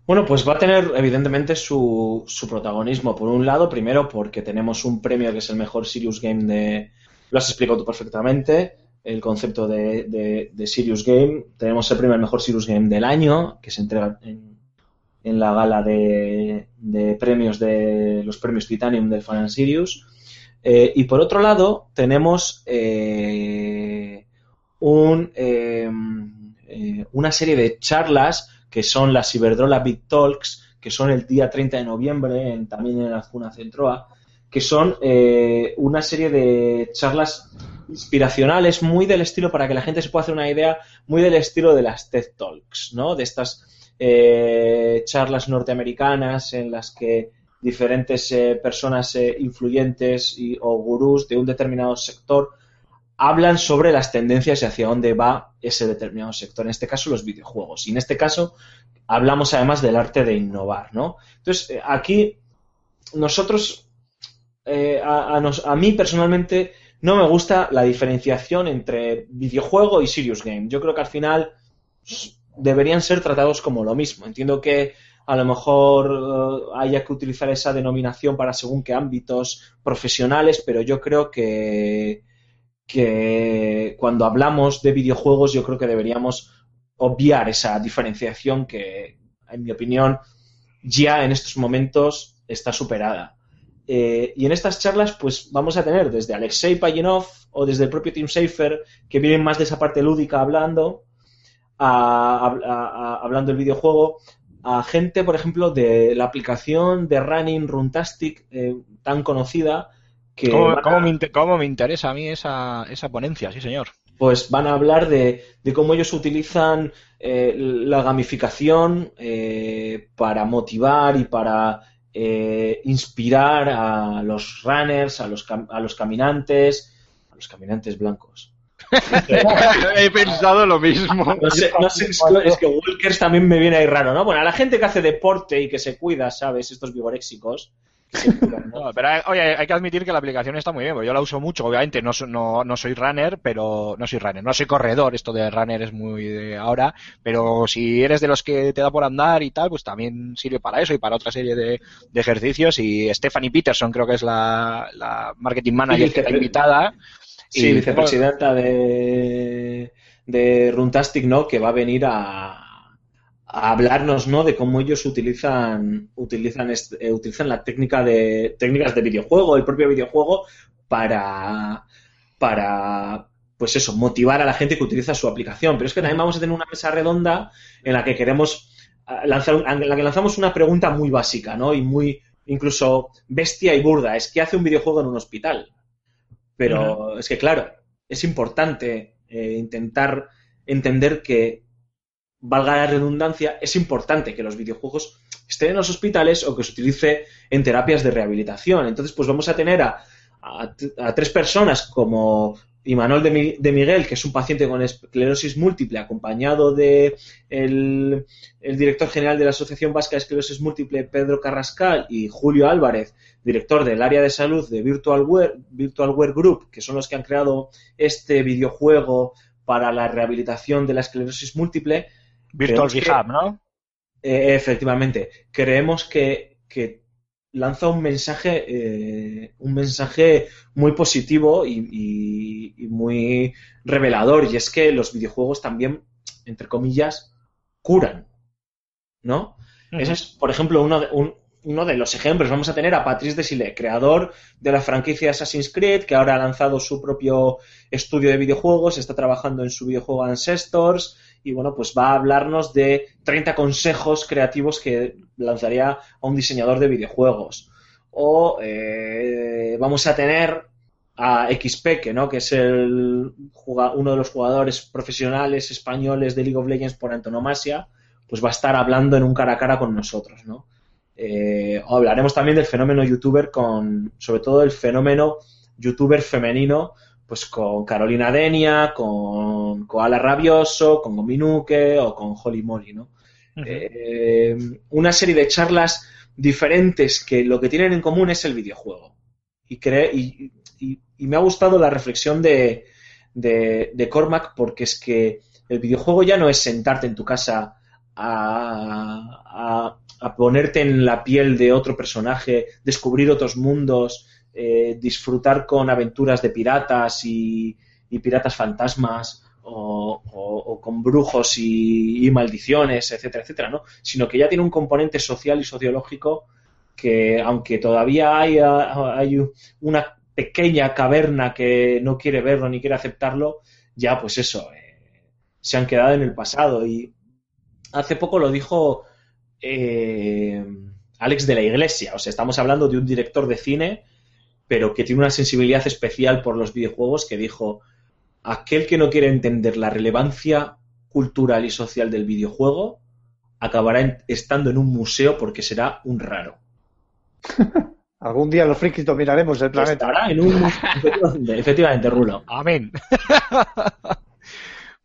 Bueno, pues va a tener evidentemente su, su protagonismo. Por un lado, primero porque tenemos un premio que es el mejor Serious Game de... Lo has explicado tú perfectamente, el concepto de, de, Serious Game. Tenemos el al mejor Serious Game del año, que se entrega en, en la gala de, premios de los premios Titanium del Fan Sirius. Eh, y por otro lado, tenemos eh, un, eh, eh, una serie de charlas que son las Ciberdrola Big Talks, que son el día 30 de noviembre, en- también en la Azcuna Centroa, que son una serie de charlas inspiracionales, muy del estilo, para que la gente se pueda hacer una idea, muy del estilo de las TED Talks, ¿no? De estas eh, charlas norteamericanas en las que diferentes eh, personas eh, influyentes y, o gurús de un determinado sector hablan sobre las tendencias y hacia dónde va ese determinado sector, en este caso los videojuegos. Y en este caso hablamos además del arte de innovar, ¿no? Entonces, eh, aquí nosotros, eh, a, a mí personalmente no me gusta la diferenciación entre videojuego y serious game. Yo creo que al final s- deberían ser tratados como lo mismo. Entiendo que a lo mejor eh, haya que utilizar esa denominación para según qué ámbitos profesionales, pero yo creo que cuando hablamos de videojuegos yo creo que deberíamos obviar esa diferenciación que, en mi opinión, ya en estos momentos está superada. Eh, y en estas charlas, pues vamos a tener desde Alexei Payinov o desde el propio Tim Schafer, que vienen más de esa parte lúdica hablando, a- a- a- hablando del videojuego, a gente, por ejemplo, de la aplicación de Running Runtastic, eh, tan conocida, que ¿Cómo, me, inter- cómo me interesa a mí esa, esa ponencia? Sí, señor. pues van a hablar de, de cómo ellos utilizan eh, la gamificación eh, para motivar y para eh, inspirar a los runners, a los, cam- a los caminantes, a los caminantes blancos. He pensado lo mismo. No sé, no sé, es, que, Walkers también me viene ahí raro, ¿no? Bueno, a la gente que hace deporte y que se cuida, ¿sabes? Estos vigoréxicos. pero hay- oye, hay que admitir que la aplicación está muy bien, porque yo la uso mucho, obviamente no, no, no soy runner, pero no soy runner, no soy corredor, esto de runner es muy de ahora, pero si eres de los que te da por andar y tal, pues también sirve para eso y para otra serie de, de ejercicios. Y Stephanie Peterson creo que es la, la marketing manager Sí, que está invitada. Sí, Y- vicepresidenta de, de Runtastic, ¿no? Que va a venir a, a hablarnos, ¿no? De cómo ellos utilizan utilizan eh, utilizan la técnica de técnicas de videojuego, el propio videojuego para para pues eso, motivar a la gente que utiliza su aplicación. Pero es que también vamos a tener una mesa redonda en la que queremos ah, lanzar en la que lanzamos una pregunta muy básica, ¿no? Y muy incluso bestia y burda. Es ¿qué hace un videojuego en un hospital? Pero es que, claro, es importante eh, intentar entender que, valga la redundancia, es importante que los videojuegos estén en los hospitales o que se utilice en terapias de rehabilitación. Entonces, pues vamos a tener a, tres personas como Imanol de, Mi- de Miguel, que es un paciente con esclerosis múltiple, acompañado de el, el director general de la Asociación Vasca de Esclerosis Múltiple, Pedro Carrascal, y Julio Álvarez, director del área de salud de VirtualWare, VirtualWare Group, que son los que han creado este videojuego para la rehabilitación de la esclerosis múltiple. Virtual Rehab, ¿no? eh, efectivamente, creemos que, que lanza un mensaje, eh, un mensaje muy positivo y, y- y muy revelador, y es que los videojuegos también, entre comillas, curan, ¿no? Ese es, por ejemplo, uno de, un- uno de los ejemplos. Vamos a tener a Patrice Desilets, creador de la franquicia Assassin's Creed, que ahora ha lanzado su propio estudio de videojuegos, está trabajando en su videojuego Ancestors, y bueno, pues va a hablarnos de 30 consejos creativos que lanzaría a un diseñador de videojuegos. O eh, vamos a tener a XP, ¿no? que es el, uno de los jugadores profesionales españoles de League of Legends por antonomasia, pues va a estar hablando en un cara a cara con nosotros, ¿no? Eh, hablaremos también del fenómeno youtuber con, sobre todo el fenómeno youtuber femenino, pues con Carolina Denia, con Koala Rabioso, con Gominuke o con Holly Molly, ¿no? Eh, una serie de charlas diferentes que lo que tienen en común es el videojuego. Y, cre- y, y- y me ha gustado la reflexión de, de, de Cormac porque es que el videojuego ya no es sentarte en tu casa a, a- a ponerte en la piel de otro personaje, descubrir otros mundos, eh, disfrutar con aventuras de piratas y, piratas fantasmas o, con brujos y, y maldiciones, etcétera, etcétera, ¿no? Sino que ya tiene un componente social y sociológico que, aunque todavía hay, hay una pequeña caverna que no quiere verlo ni quiere aceptarlo, ya pues eso, eh, se han quedado en el pasado. Y hace poco lo dijo eh, Alex de la Iglesia, o sea, estamos hablando de un director de cine, pero que tiene una sensibilidad especial por los videojuegos, que dijo, aquel que no quiere entender la relevancia cultural y social del videojuego, acabará en- estando en un museo porque será un raro. Algún día los frikis dominaremos el planeta. Estará en un... efectivamente, efectivamente, Rulo. Amén.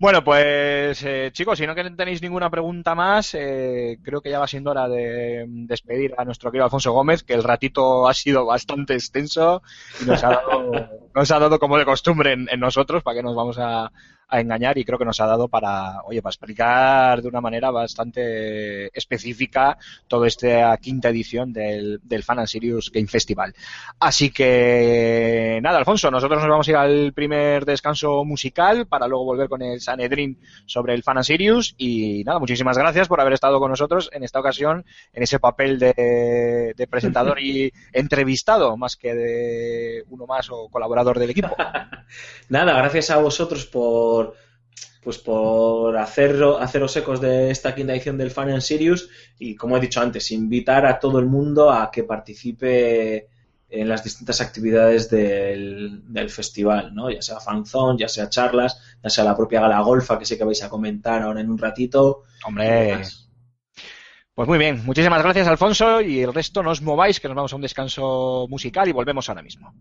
bueno, pues eh, chicos, si no tenéis ninguna pregunta más, eh, creo que ya va siendo hora de mm, despedir a nuestro querido Alfonso Gómez, que el ratito ha sido bastante extenso y nos ha dado, nos ha dado como de costumbre en, en nosotros, para que nos vamos a, a engañar, y creo que nos ha dado para, oye, para explicar de una manera bastante específica toda esta quinta edición del, del Fan and Serious Game Festival. Así que nada, Alfonso, nosotros nos vamos a ir al primer descanso musical para luego volver con el Sanedrin sobre el Fan and Sirius y nada, muchísimas gracias por haber estado con nosotros en esta ocasión en ese papel de, de presentador y entrevistado más que de uno más o colaborador del equipo. Nada, gracias a vosotros por pues por hacer, haceros ecos de esta quinta edición del Fan and Sirius y como he dicho antes, invitar a todo el mundo a que participe en las distintas actividades del, del festival, ¿no? Ya sea fanzone, ya sea charlas, ya sea la propia gala golfa que sé que vais a comentar ahora en un ratito. Hombre, pues muy bien, muchísimas gracias Alfonso y el resto no os mováis que nos vamos a un descanso musical y volvemos ahora mismo.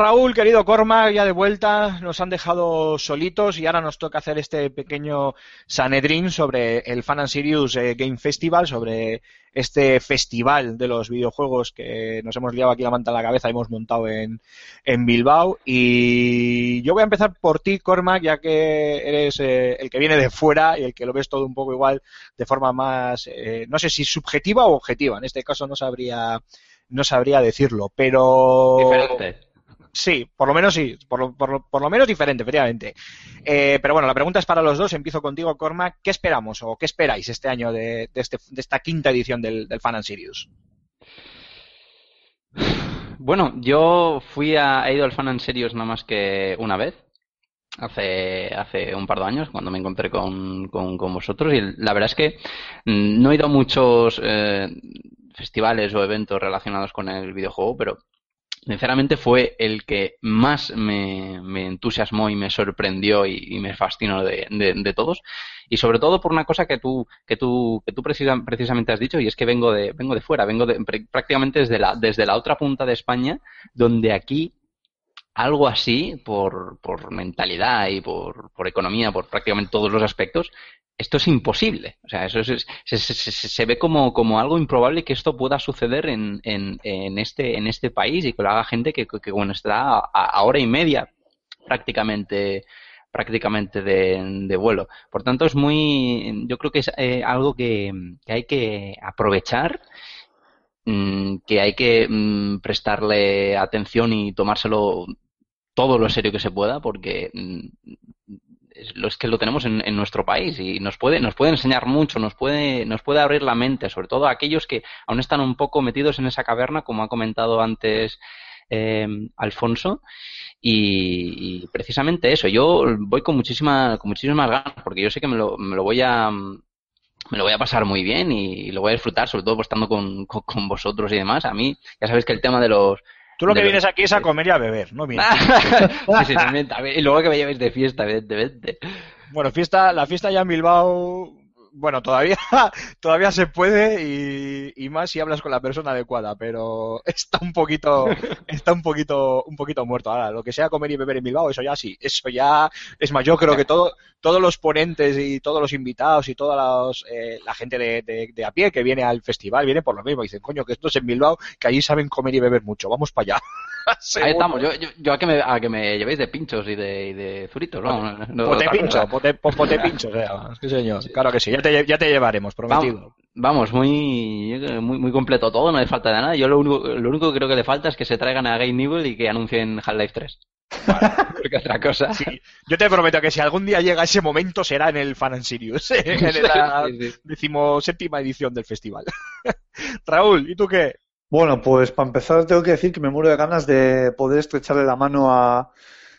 Raúl, querido Cormac, ya de vuelta, nos han dejado solitos y ahora nos toca hacer este pequeño Sanedrín sobre el Fan and Serious eh, Game Festival, sobre este festival de los videojuegos que nos hemos liado aquí la manta en la cabeza y hemos montado en, en Bilbao. Y yo voy a empezar por ti, Cormac, ya que eres eh, el que viene de fuera y el que lo ves todo un poco igual de forma más, eh, no sé si subjetiva o objetiva. En este caso no sabría, no sabría decirlo, pero... Diferente. Sí, por lo menos sí, por lo, menos diferente, efectivamente. Eh, pero bueno, la pregunta es para los dos. Empiezo contigo, Cormac. ¿Qué esperamos o qué esperáis este año de, este, de esta quinta edición del, del Fan and Sirius? Bueno, yo fui a, he ido al Fan and Serious nada más que una vez, hace, hace un par de años, cuando me encontré con, con, con vosotros, y la verdad es que mm, no he ido a muchos eh, festivales o eventos relacionados con el videojuego, pero sinceramente fue el que más me, me entusiasmó y me sorprendió y, me fascinó de, de, de, todos. Y sobre todo por una cosa que tú, que tú, que tú precisa, precisamente has dicho, y es que vengo de, vengo de fuera, vengo de, prácticamente desde la, desde la otra punta de España, donde aquí algo así por, por mentalidad y por, por economía, por prácticamente todos los aspectos, esto es imposible. O sea, eso es- se, se- se- se ve como, como algo improbable que esto pueda suceder en, en, en este, en este país y que lo haga gente que, que bueno, está a, hora y media prácticamente prácticamente de, de vuelo. Por tanto, es muy, yo creo que es eh, algo que, que hay que aprovechar, mm, que hay que mm, prestarle atención y tomárselo todo lo serio que se pueda, porque mm, es que lo tenemos en, en nuestro país y nos puede, nos puede enseñar mucho, nos puede, nos puede abrir la mente, sobre todo a aquellos que aún están un poco metidos en esa caverna, como ha comentado antes eh, Alfonso. Y, precisamente eso, yo voy con muchísima, con muchísimas ganas, porque yo sé que me lo, me lo voy a me lo voy a pasar muy bien y lo voy a disfrutar, sobre todo pues, estando con, con, con vosotros y demás. A mí, ya sabéis que el tema de los Tú lo que los- vienes aquí es a comer y a beber, ¿no? vienes- sí, sí, también, también. Y luego que me llevéis de fiesta, evidentemente. Bueno, fiesta, la fiesta ya en Bilbao, bueno, todavía, todavía se puede y, más si hablas con la persona adecuada, pero está un poquito, está un poquito, un poquito muerto. Ahora, lo que sea comer y beber en Bilbao, eso ya sí, eso ya, es más, yo creo que todo, todos los ponentes y todos los invitados y toda los, eh, la gente de, de- de a pie que viene al festival viene por lo mismo, dicen, coño, que esto es en Bilbao, que allí saben comer y beber mucho, vamos para allá. Ahí estamos, yo, yo, yo a, que me, a que me llevéis de pinchos y de, y de zuritos, ¿no? No- no- Pote otra pincho, pote, po- pote pincho, o sea, sí señor, claro que sí, ya te, ya te llevaremos, prometido. Vamos, muy, muy, muy completo todo, no le falta de nada. Yo lo único, lo único que creo que le falta es que se traigan a Game Nibble y que anuncien Half-Life 3. Porque otra cosa. Sí, yo te prometo que si algún día llega ese momento será en el Fan and Sirius, en la Sí, sí. decimoséptima edición del festival. Raúl, ¿y tú qué? Bueno, pues para empezar tengo que decir que me muero de ganas de poder estrecharle la mano a,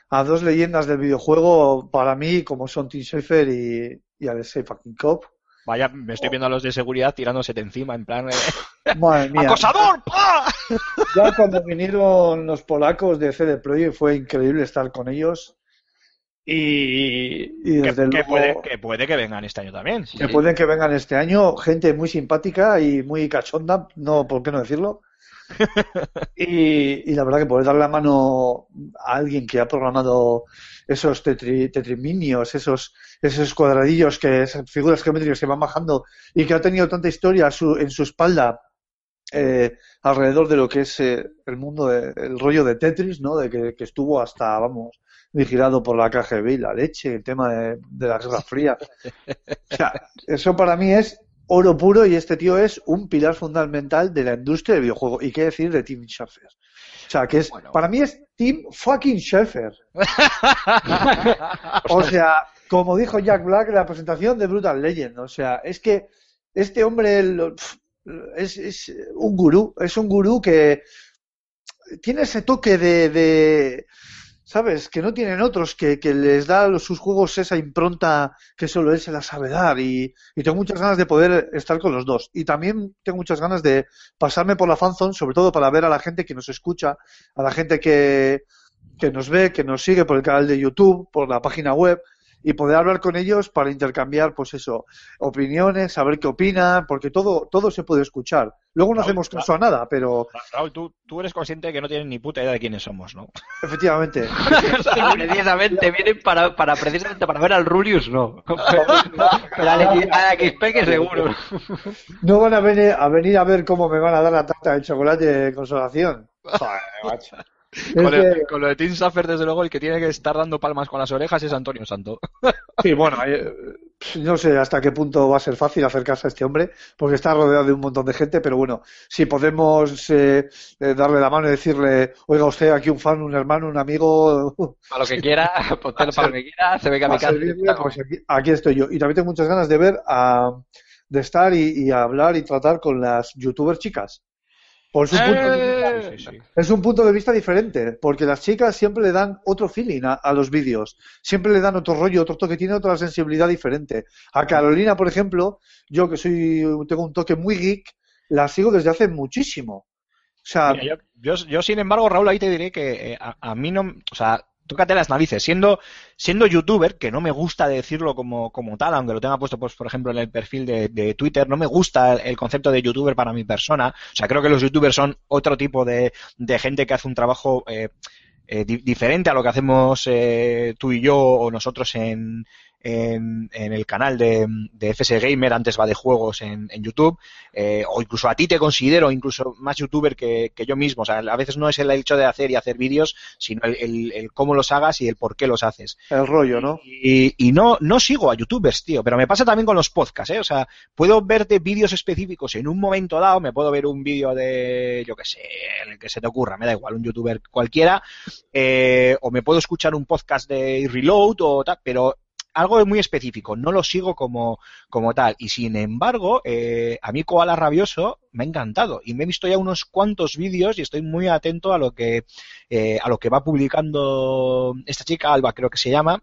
a dos leyendas del videojuego para mí, como son Tim Schafer y, y Alexei fucking Cop. Vaya, me estoy viendo a los de seguridad tirándose de encima, en plan, eh, Madre mía, ¡acosador! ¡pa! ya cuando vinieron los polacos de CD Projekt fue increíble estar con ellos y, y Que, luego puede, que puede que vengan este año también. que pueden que vengan este año gente muy simpática y muy cachonda, no, ¿por qué no decirlo? Y, y la verdad que poder dar la mano a alguien que ha programado esos tetri, tetriminios, esos, esos cuadradillos, que esas figuras geométricas que van bajando y que ha tenido tanta historia su- en su espalda eh, alrededor de lo que es eh, el mundo, de- el rollo de Tetris, ¿no? De que, que estuvo hasta, vamos, vigilado por la KGB y la leche, el tema de, de la Guerra Fría. O sea, eso para mí es oro puro y este tío es un pilar fundamental de la industria del videojuego. ¿Y qué decir de Tim Schafer? O sea, que es, Bueno. para mí es Tim fucking Schafer. O sea, como dijo Jack Black en la presentación de Brutal Legend, o sea, es que este hombre lo- es, es un gurú, es un gurú que tiene ese toque de, de ¿sabes? Que no tienen otros, que, que les da a sus juegos esa impronta que solo él se la sabe dar y, y tengo muchas ganas de poder estar con los dos. Y también tengo muchas ganas de pasarme por la fanzone, sobre todo para ver a la gente que nos escucha, a la gente que, que nos ve, que nos sigue por el canal de YouTube, por la página web y poder hablar con ellos para intercambiar, pues eso, opiniones, saber qué opinan, porque todo, todo se puede escuchar. Luego no Raúl, hacemos caso a nada, pero Ra- Raúl, tú, tú eres consciente de que no tienes ni puta idea de quiénes somos, ¿no? efectivamente. precisamente, vienen para, para, precisamente para ver al Rulius, no. Al XP que seguro. No van a venir, a venir a ver cómo me van a dar la tarta de chocolate de consolación. Joder, macho. Con, el- que- con lo de Tim Safer, desde luego, el que tiene que estar dando palmas con las orejas es Antonio Santo. sí, bueno, eh, no sé hasta qué punto va a ser fácil acercarse a este hombre, porque está rodeado de un montón de gente, pero bueno, si podemos eh, eh, darle la mano y decirle, oiga usted, aquí un fan, un hermano, un amigo, Para lo que quiera, para lo que quiera, se venga a mi casa. servirle, pues aquí, aquí estoy yo. Y también tengo muchas ganas de ver, a, de estar y, y hablar y tratar con las youtubers chicas. Por su punto de vista, Sí, sí, sí. Es un punto de vista diferente, porque las chicas siempre le dan otro feeling a, a los vídeos, siempre le dan otro rollo, otro toque, tiene otra sensibilidad diferente. A Carolina, por ejemplo, yo que soy tengo un toque muy geek, la sigo desde hace muchísimo. O sea, Mira, yo, yo, yo, sin embargo, Raúl, ahí te diré que eh, a, a mí no, o sea, tócate las narices. Siendo, siendo youtuber, que no me gusta decirlo como, como tal, aunque lo tenga puesto, pues, por ejemplo, en el perfil de, de Twitter, no me gusta el, el concepto de youtuber para mi persona. O sea, creo que los youtubers son otro tipo de, de gente que hace un trabajo eh, eh, di- diferente a lo que hacemos eh, tú y yo o nosotros en, en, en el canal de, de FS Gamer, antes va de juegos en, en YouTube, eh, o incluso a ti te considero incluso más youtuber que, que yo mismo. O sea, a veces no es el hecho de hacer y hacer vídeos, sino el, el- el cómo los hagas y el por qué los haces. El rollo, ¿no? Y, y no, no sigo a youtubers, tío, pero me pasa también con los podcasts, ¿eh? O sea, puedo verte vídeos específicos en un momento dado, me puedo ver un vídeo de, yo qué sé, el que se te ocurra, me da igual, un youtuber cualquiera, eh, o me puedo escuchar un podcast de Reload o tal, pero algo muy específico, no lo sigo como, como tal. Y sin embargo, eh, a mí Koala Rabioso me ha encantado y me he visto ya unos cuantos vídeos y estoy muy atento a lo que, eh, a lo que va publicando esta chica, Alba creo que se llama,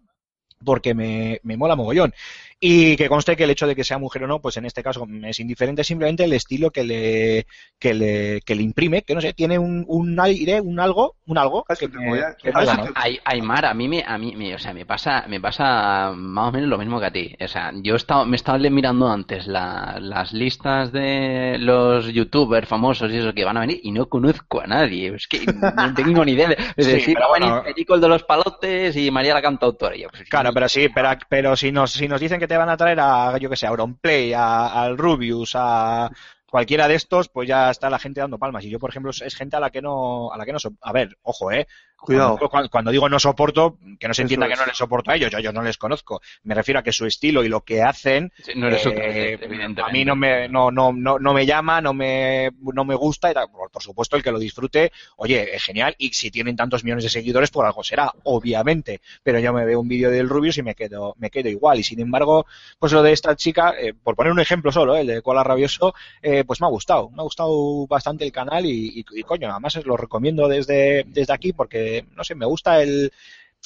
porque me, me mola mogollón. Y que conste que el hecho de que sea mujer o no, pues en este caso es indiferente, simplemente el estilo que le, que le, que le imprime, que no sé, tiene un, un aire, un algo, un algo. Ah, que me- que Ay- Aymar, a mí me, a mí, me- o sea, me pasa, me pasa más o menos lo mismo que a ti. O sea, yo he estado, me estaba mirando antes la- las listas de los youtubers famosos y eso que van a venir y no conozco a nadie. Es que no tengo ni idea. Es Sí, decir, pero va a venir bueno. Perico el de los palotes y María la cantautora. Y yo, pues, Claro, pero sí, pero, pero si nos, si nos dicen que te van a traer a, yo que sé, a Auronplay, a, al Rubius, a cualquiera de estos, pues ya está la gente dando palmas. Y yo, por ejemplo, es gente a la que no, a la que no, a ver, ojo, eh. Cuidado. Cuando, cuando digo no soporto, que no se entienda que no les soporto a ellos, yo, yo no les conozco. Me refiero a que su estilo y lo que hacen, Sí, no eres eh, evidentemente. a mí no me, no, no, no, no me llama, no me, no me gusta y tal. Por, por supuesto, el que lo disfrute, oye, es genial. Y si tienen tantos millones de seguidores, por algo será, obviamente. Pero yo me veo un vídeo del Rubius y me quedo, me quedo igual. Y sin embargo, pues lo de esta chica, eh, por poner un ejemplo solo, eh, el de Cola Rabioso, eh, pues me ha gustado. Me ha gustado bastante el canal y, y, y, coño, además os lo recomiendo desde, desde aquí porque, no sé, me gusta el,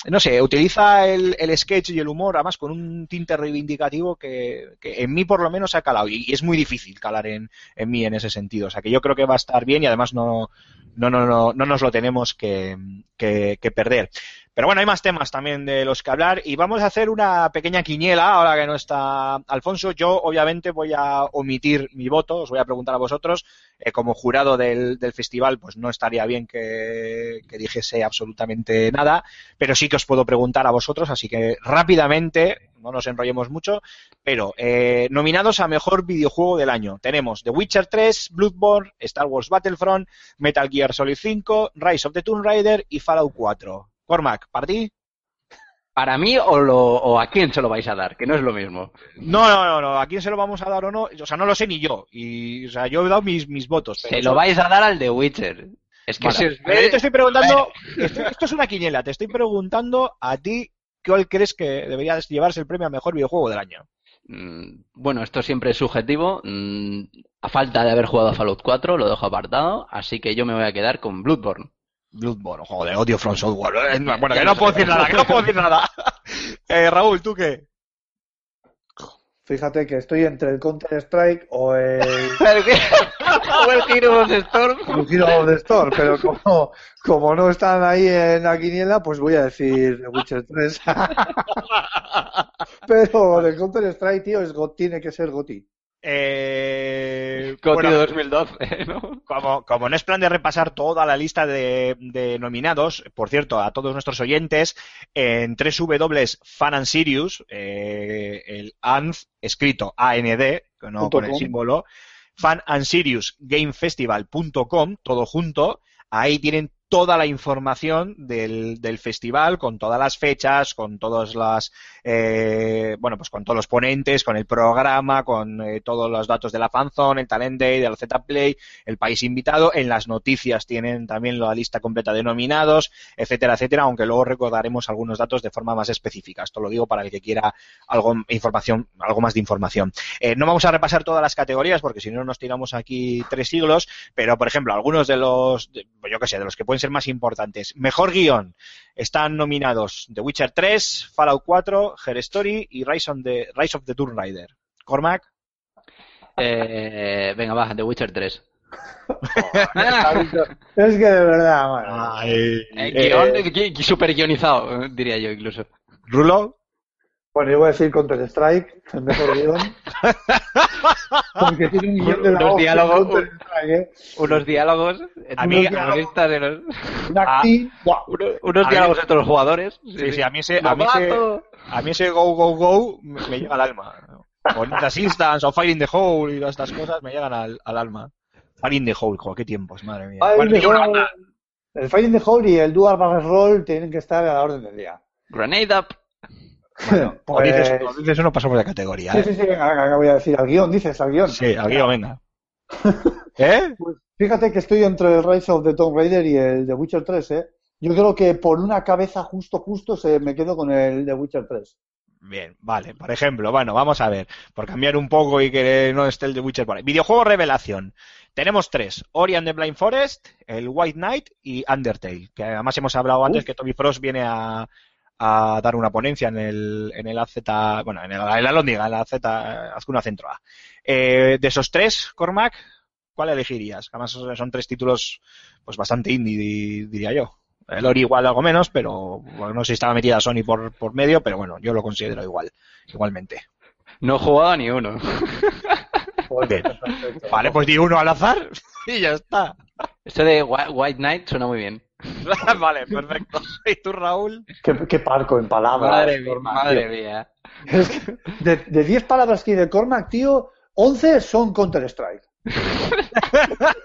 no sé, utiliza el, el sketch y el humor, además con un tinte reivindicativo que, que en mí por lo menos ha calado y, es muy difícil calar en, en mí en ese sentido. O sea que yo creo que va a estar bien y además no, no, no, no, no nos lo tenemos que, que perder. Pero bueno, hay más temas también de los que hablar y vamos a hacer una pequeña quiniela ahora que no está Alfonso. Yo obviamente voy a omitir mi voto, os voy a preguntar a vosotros. Eh, como jurado del, festival, pues no estaría bien que, que dijese absolutamente nada, pero sí que os puedo preguntar a vosotros, así que rápidamente, no nos enrollemos mucho, pero eh, nominados a mejor videojuego del año. Tenemos The Witcher 3, Bloodborne, Star Wars Battlefront, Metal Gear Solid 5, Rise of the Tomb Raider y Fallout 4. Cormac, ¿para ti? ¿Para mí o, lo, o a quién se lo vais a dar? Que no es lo mismo. No, no, no, no, ¿a quién se lo vamos a dar o no? O sea, no lo sé ni yo. Y, o sea, yo he dado mis, mis votos. pero Se eso- lo vais a dar al de Witcher. Es que ve- yo te estoy preguntando, esto, esto es una quiniela, te estoy preguntando a ti cuál crees que debería llevarse el premio a mejor videojuego del año. Mm, Bueno, esto siempre es subjetivo. Mm, A falta de haber jugado a Fallout 4, lo dejo apartado. Así que yo me voy a quedar con Bloodborne. Bloodborne, joder, odio From Software. Eh, Bueno, que no puedo decir nada, que no puedo decir nada. Eh, Raúl, ¿tú qué? Fíjate que estoy entre el Counter Strike o el, o el Heroes Storm. el Hero of the Storm, pero como, como no están ahí en la quiniela, pues voy a decir The Witcher 3. pero del Counter Strike, tío, es Got- tiene que ser Goti. Eh, Goti bueno, 2012, ¿no? como, como no es plan de repasar toda la lista de, de nominados, por cierto, a todos nuestros oyentes, en Fan and Sirius, eh, el AND, escrito AND, no Punto con el com. símbolo, fanandsiriusgamefestival.com, todo junto, ahí tienen toda la información del, del festival, con todas las fechas, con todas las, eh, bueno, pues con todos los ponentes, con el programa, con eh, todos los datos de la fanzone, el talent day, de la Z-Play, el país invitado. En las noticias tienen también la lista completa de nominados, etcétera, etcétera, aunque luego recordaremos algunos datos de forma más específica. Esto lo digo para el que quiera algo, información, algo más de información. Eh, no vamos a repasar todas las categorías porque si no nos tiramos aquí tres siglos, pero por ejemplo, algunos de los, de- yo qué sé, de los que pueden ser más importantes. Mejor guion. Están nominados The Witcher 3, Fallout 4, Her Story y Rise, on the, Rise of the Tomb Raider. Cormac. Eh, venga, va, The Witcher 3. Es que de verdad, bueno. Eh, Eh, guion, gui- gui- super guionizado, eh, diría yo incluso. Rulo. Bueno, yo voy a decir Counter Strike, el mejor guion. Porque tiene un guion de Unos hostia, diálogos- Counter-Strike, ¿eh? Unos diálogos entre A mí- de los- Un ¡buah! unos, unos A diálogos mí- entre los jugadores. Sí, sí, a mí ese, a ¡Lo mí ese, a mí ese Go, Go, Go me, me llega al alma. O Ninjas Instance, o Fire in the Hole y todas estas cosas me llegan al, al alma. Fire in the Hole, joder, qué tiempos, madre mía. Bueno, Hole- El Fire in the Hole y el Dual Barrel Roll tienen que estar a la orden del día. Grenade up. Bueno, o Pues- dices, o dices uno, pasamos de categoría. Sí, ¿eh? sí, sí, venga, voy a decir al guion, dices al guion. Sí, al guion, venga. ¿Eh? Pues fíjate que estoy entre el Rise of the Tomb Raider y el The Witcher 3, ¿eh? Yo creo que por una cabeza justo, justo, se me quedo con el The Witcher 3. Bien, vale. Por ejemplo, bueno, vamos a ver. Por cambiar un poco y que no esté el de Witcher por ahí. Videojuego revelación. Tenemos tres. Ori and the Blind Forest, el White Knight y Undertale. Que además hemos hablado antes que Tommy Frost viene a, a dar una ponencia en el, en el AZ, bueno, en el, en la Lóndiga, en la AZ, Azcuna Centro A. Eh, de esos tres, Cormac, ¿cuál elegirías? Además son tres títulos pues bastante indie, di- diría yo. El Ori igual algo menos, pero bueno, no sé si estaba metida Sony por, por medio, pero bueno, yo lo considero igual, igualmente. No he jugado a ni uno. Vale, pues di uno al azar y ya está. Esto de Whi- White Knight suena muy bien. vale, perfecto. ¿Y tú, Raúl? Qué, qué parco en palabras. Madre mía, Cormac, madre tío. mía. Es que de, de 10 palabras que hay de Cormac, tío, 11 son Counter-Strike.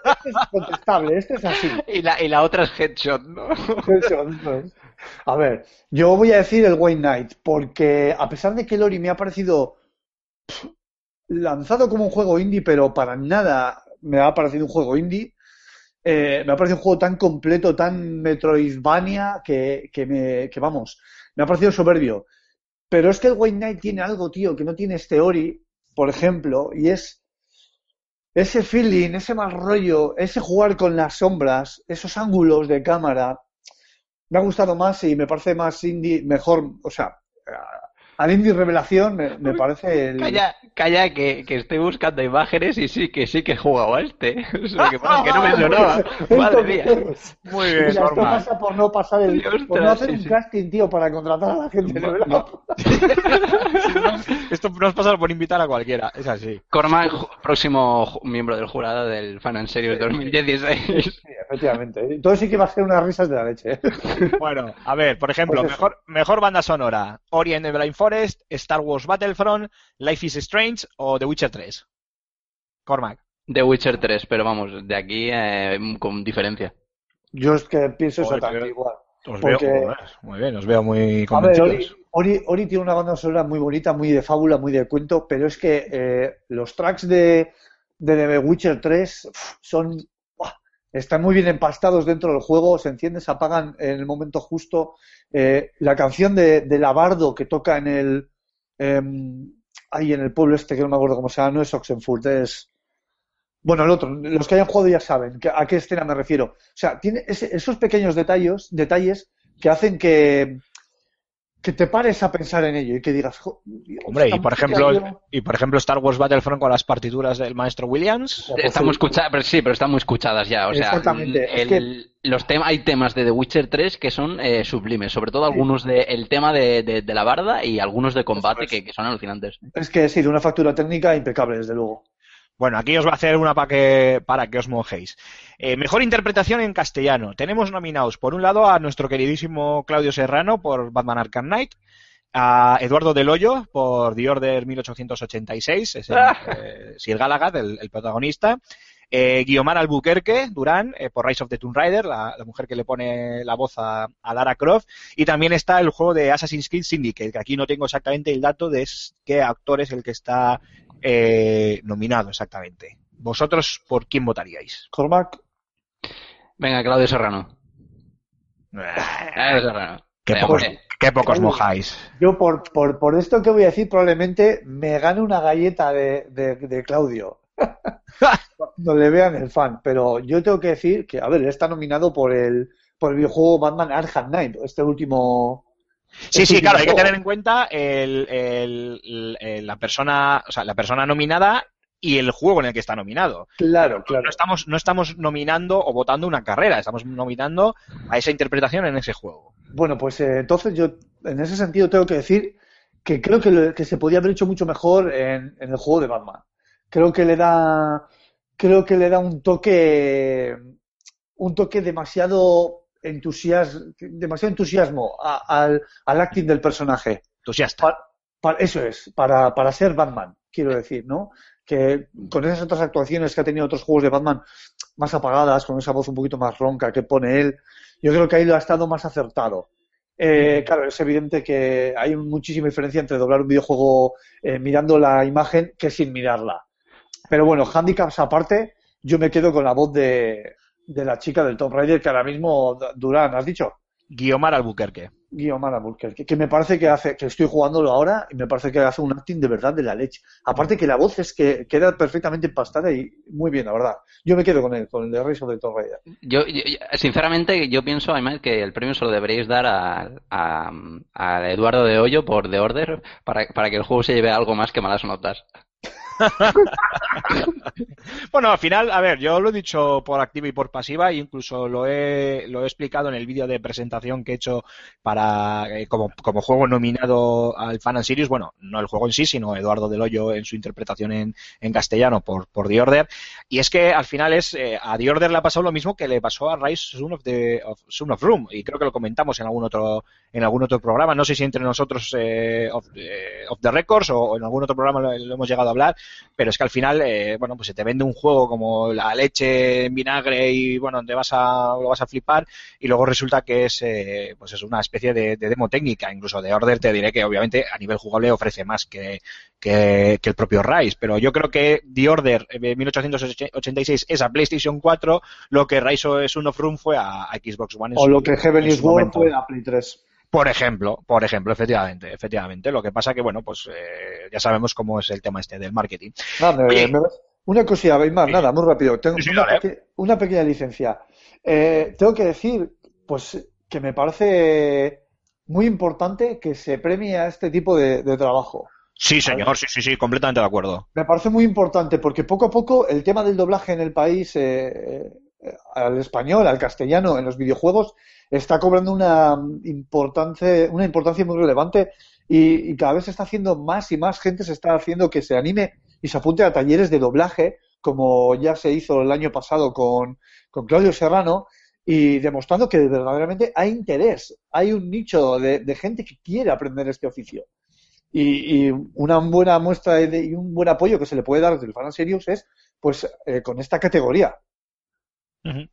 este es contestable, este es así. Y la, y la otra es Headshot, ¿no? Eso, eso es. A ver, yo voy a decir el White Knight, porque a pesar de que Lori me ha parecido pff, lanzado como un juego indie, pero para nada me ha parecido un juego indie, eh, me ha parecido un juego tan completo, tan Metroidvania, que, que, me, que vamos, me ha parecido soberbio. Pero es que el White Knight tiene algo, tío, que no tiene este Ori, por ejemplo, y es ese feeling, ese mal rollo, ese jugar con las sombras, esos ángulos de cámara, me ha gustado más y me parece más indie, mejor, o sea, al indie revelación me, me parece el... Calla, calla, que, que estoy buscando imágenes y sí, que sí que he jugado a este. Lo que pasa es que no me sonaba. Madre mía. Mira, Muy bien, esto Norma. pasa por no pasar el, Ostras, por no hacer sí, un sí. casting, tío, para contratar a la gente. de. Esto no es pasar por invitar a cualquiera, es así. Cormac, ju- próximo miembro del jurado del Fan and Series 2016. Sí, efectivamente. Entonces sí que va a ser unas risas de la leche. Bueno, a ver, por ejemplo, Pues mejor, mejor banda sonora. Ori and the Blind Forest, Star Wars Battlefront, Life is Strange o The Witcher 3. Cormac. The Witcher 3, pero vamos, de aquí eh, con diferencia. Yo es que pienso exactamente igual. Os Porque- veo, muy bien, os veo muy A ver, Ori, convencidos. Ori, Ori tiene una banda sonora muy bonita, muy de fábula, muy de cuento, pero es que eh, los tracks de, de The Witcher 3 uf, son. Están muy bien empastados dentro del juego, se encienden, se apagan en el momento justo. Eh, la canción de, Labardo que toca en el em, ahí en el pueblo este que no me acuerdo cómo se llama, no es Oxenfurt, es bueno, el otro, los que hayan jugado ya saben a qué escena me refiero. O sea, tiene ese- esos pequeños detalles, detalles que hacen que, que te pares a pensar en ello y que digas, "Jo, Dios, Hombre, y por ejemplo, tío". y por ejemplo Star Wars Battlefront con las partituras del maestro Williams. Están muy escuchadas, pero sí, pero están muy escuchadas ya. O sea, Exactamente, es el- los tem- hay temas de The Witcher 3 que son eh, sublimes, sobre todo algunos de el tema de, de- de la barda y algunos de combate es. que, que son alucinantes. Es que sí, de una factura técnica impecable, desde luego. Bueno, aquí os va a hacer una para que, para que os mojéis. Eh, mejor interpretación en castellano. Tenemos nominados, por un lado, a nuestro queridísimo Claudio Serrano por Batman Arkham Knight, a Eduardo Del Hoyo por The Order 1886, es el, eh, Sir Galahad, el, el protagonista. Eh, Guiomar Albuquerque Durán eh, por Rise of the Tomb Raider, la, la mujer que le pone la voz a, a Lara Croft. Y también está el juego de Assassin's Creed Syndicate, que aquí no tengo exactamente el dato de qué actor es el que está eh, nominado exactamente. ¿Vosotros por quién votaríais? Cormac, Venga, Claudio Serrano. Claudio Serrano. Qué Venga, pocos, qué mojáis. yo por, por, por esto que voy a decir, probablemente me gane una galleta de, de, de Claudio. no le vean el fan, pero yo tengo que decir que, a ver, él está nominado por el, por el videojuego Batman Arkham Knight, este último. Sí, sí, claro, hay que tener en cuenta el, el- el- el- la persona, o sea, la persona nominada y el juego en el que está nominado. Claro, claro. No estamos, no estamos nominando o votando una carrera, estamos nominando a esa interpretación en ese juego. Bueno, pues eh, entonces yo en ese sentido tengo que decir que creo que, lo- que se podía haber hecho mucho mejor en, en el juego de Batman. creo que le da, creo que le da un toque, un toque demasiado demasiado entusiasmo a- al, al acting del personaje. Entusiasta. Pa- pa- eso es, para, para ser Batman, quiero decir, ¿no? Que con esas otras actuaciones que ha tenido otros juegos de Batman más apagadas, con esa voz un poquito más ronca que pone él, yo creo que ahí lo ha estado más acertado. Eh, claro, es evidente que hay muchísima diferencia entre doblar un videojuego eh, mirando la imagen que sin mirarla. Pero bueno, handicaps aparte, yo me quedo con la voz de, de la chica del Tomb Raider, que ahora mismo, Durán, ¿has dicho? Guiomar Albuquerque. Guiomar Albuquerque, que me parece que hace, que estoy jugándolo ahora y me parece que hace un acting de verdad de la leche. Aparte que la voz es que queda perfectamente empastada y muy bien, la verdad. Yo me quedo con él, con el de of the Tomb Raider. Yo, yo- sinceramente, yo pienso, Ayman, que el premio se lo deberíais dar a, a, a Eduardo de Hoyo por The Order para, para que el juego se lleve algo más que malas notas. Bueno, al final, a ver, yo lo he dicho por activa y por pasiva, e incluso lo he, lo he explicado en el vídeo de presentación que he hecho para eh, como, como juego nominado al Fan and Series, bueno, no el juego en sí, sino Eduardo Del Hoyo en su interpretación en, en castellano por, por The Order. Y es que al final es eh, a The Order le ha pasado lo mismo que le pasó a Rise Son of, the, of, of Room, y creo que lo comentamos en algún otro, en algún otro programa, no sé si entre nosotros eh, of, eh, the Records o, en algún otro programa lo hemos llegado a hablar, pero es que al final, eh, bueno, pues se te vende un juego como la leche en vinagre y bueno, te vas a, lo vas a flipar y luego resulta que es, eh, pues es una especie de, de demo técnica, incluso de Order te diré que obviamente a nivel jugable ofrece más que, que, que el propio Rise, pero yo creo que The Order eh, 1886 es a PlayStation 4 lo que Rise es un off-room fue a, a Xbox One. en O su- lo que Heaven en is su War momento. fue a Play 3. Por ejemplo, por ejemplo, efectivamente, efectivamente. Lo que pasa que, bueno, pues eh, ya sabemos cómo es el tema este del marketing. Nada, me- Oye. me- una cosilla, Weimar, Sí. nada, muy rápido. Tengo Sí, una, dale. peque- una pequeña licencia. Eh, tengo que decir, pues, que me parece muy importante que se premie a este tipo de, de trabajo. Sí, señor, sí, sí, sí, completamente de acuerdo. Me parece muy importante porque poco a poco el tema del doblaje en el país, eh, al español, al castellano, en los videojuegos, está cobrando una importancia, una importancia muy relevante y, cada vez se está haciendo más y más gente se está haciendo que se anime y se apunte a talleres de doblaje, como ya se hizo el año pasado con, con Claudio Serrano, y demostrando que verdaderamente hay interés, hay un nicho de, gente que quiere aprender este oficio. Y, una buena muestra y un buen apoyo que se le puede dar desde el Fan Serious es pues eh, con esta categoría.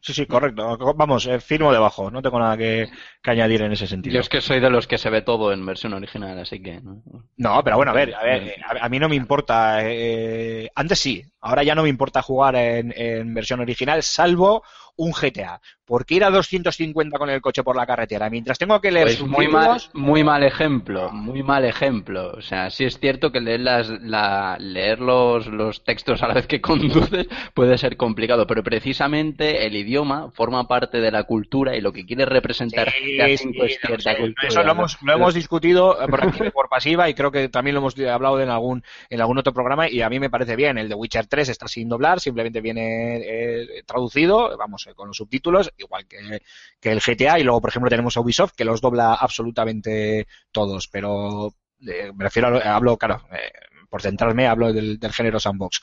Sí, sí, correcto. Vamos, eh, firmo debajo, no tengo nada que, que añadir en ese sentido. Yo es que soy de los que se ve todo en versión original, así que... ¿no? No, pero bueno, a ver, a ver, eh, a, a mí no me importa. eh, antes sí, ahora ya no me importa jugar en, en versión original, salvo un GTA. Porque ir a 250 con el coche por la carretera, mientras tengo que leer Pues muy mal, muy mal ejemplo, muy mal ejemplo. O sea, sí es cierto que leer, las, la, leer los, los textos a la vez que conduces puede ser complicado, pero precisamente el idioma forma parte de la cultura y lo que quiere representar Sí, la sí, cinco es no cierta sé, cultura. Eso lo hemos, lo hemos discutido eh, por por pasiva y creo que también lo hemos hablado en algún, en algún otro programa y a mí me parece bien. El de Witcher 3 está sin doblar, simplemente viene eh, traducido, vamos, eh, con los subtítulos, igual que, el GTA y luego, por ejemplo, tenemos a Ubisoft que los dobla absolutamente todos, pero eh, me refiero a, hablo, claro, eh, por centrarme, hablo del género sandbox.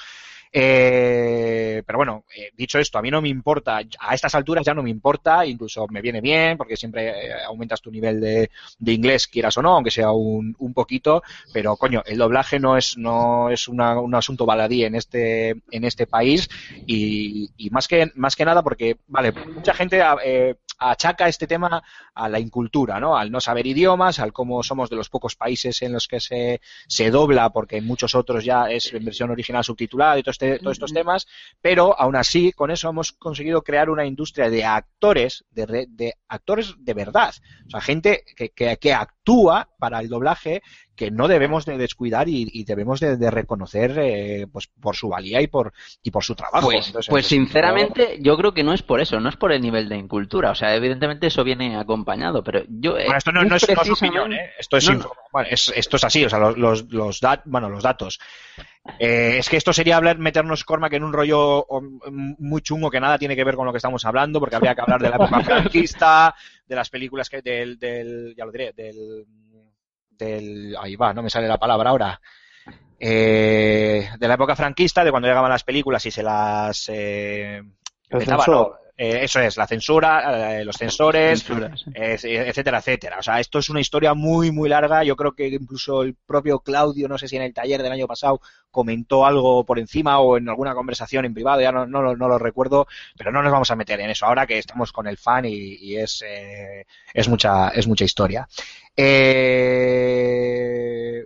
Eh, pero bueno, eh, dicho esto, a mí no me importa, a estas alturas ya no me importa, incluso me viene bien, porque siempre eh, aumentas tu nivel de, de inglés, quieras o no, aunque sea un, un poquito, pero coño, el doblaje no es, no es una- un asunto baladí en este, en este país y, más que, más que nada porque, vale, mucha gente eh, achaca este tema a la incultura, ¿no? Al no saber idiomas, al cómo somos de los pocos países en los que se, se dobla, porque en muchos otros ya es en versión original subtitulada y todo este- todos estos temas, pero aún así, con eso hemos conseguido crear una industria de actores, de, re- de actores de verdad. O sea, gente que, que, que actúa para el doblaje que no debemos de descuidar y, y debemos de, de reconocer eh, pues por su valía y por y por su trabajo. Pues, Entonces, pues sinceramente yo creo que no es por eso, no es por el nivel de incultura, o sea, evidentemente eso viene acompañado, pero yo... Bueno, esto no, no es, no es precisamente- opinión, ¿eh? Esto es, bueno, es- esto es así, o sea, los, los, los, dat- bueno, los datos. Eh, es que esto sería hablar, meternos Cormac en un rollo muy chungo que nada tiene que ver con lo que estamos hablando, porque habría que hablar de la época franquista, de las películas que del, del ya lo diré, del, del, ahí va, no me sale la palabra ahora. eh, de la época franquista, de cuando llegaban las películas y se las eh. Eh, eso es, la censura, eh, los censores, Censura, sí. eh, etcétera, etcétera. O sea, esto es una historia muy, muy larga. Yo creo que incluso el propio Claudio, no sé si en el taller del año pasado, comentó algo por encima o en alguna conversación en privado, ya no, no, lo- no lo recuerdo, pero no nos vamos a meter en eso ahora que estamos con el fan y, y es, eh, es, mucha, es mucha historia. Eh,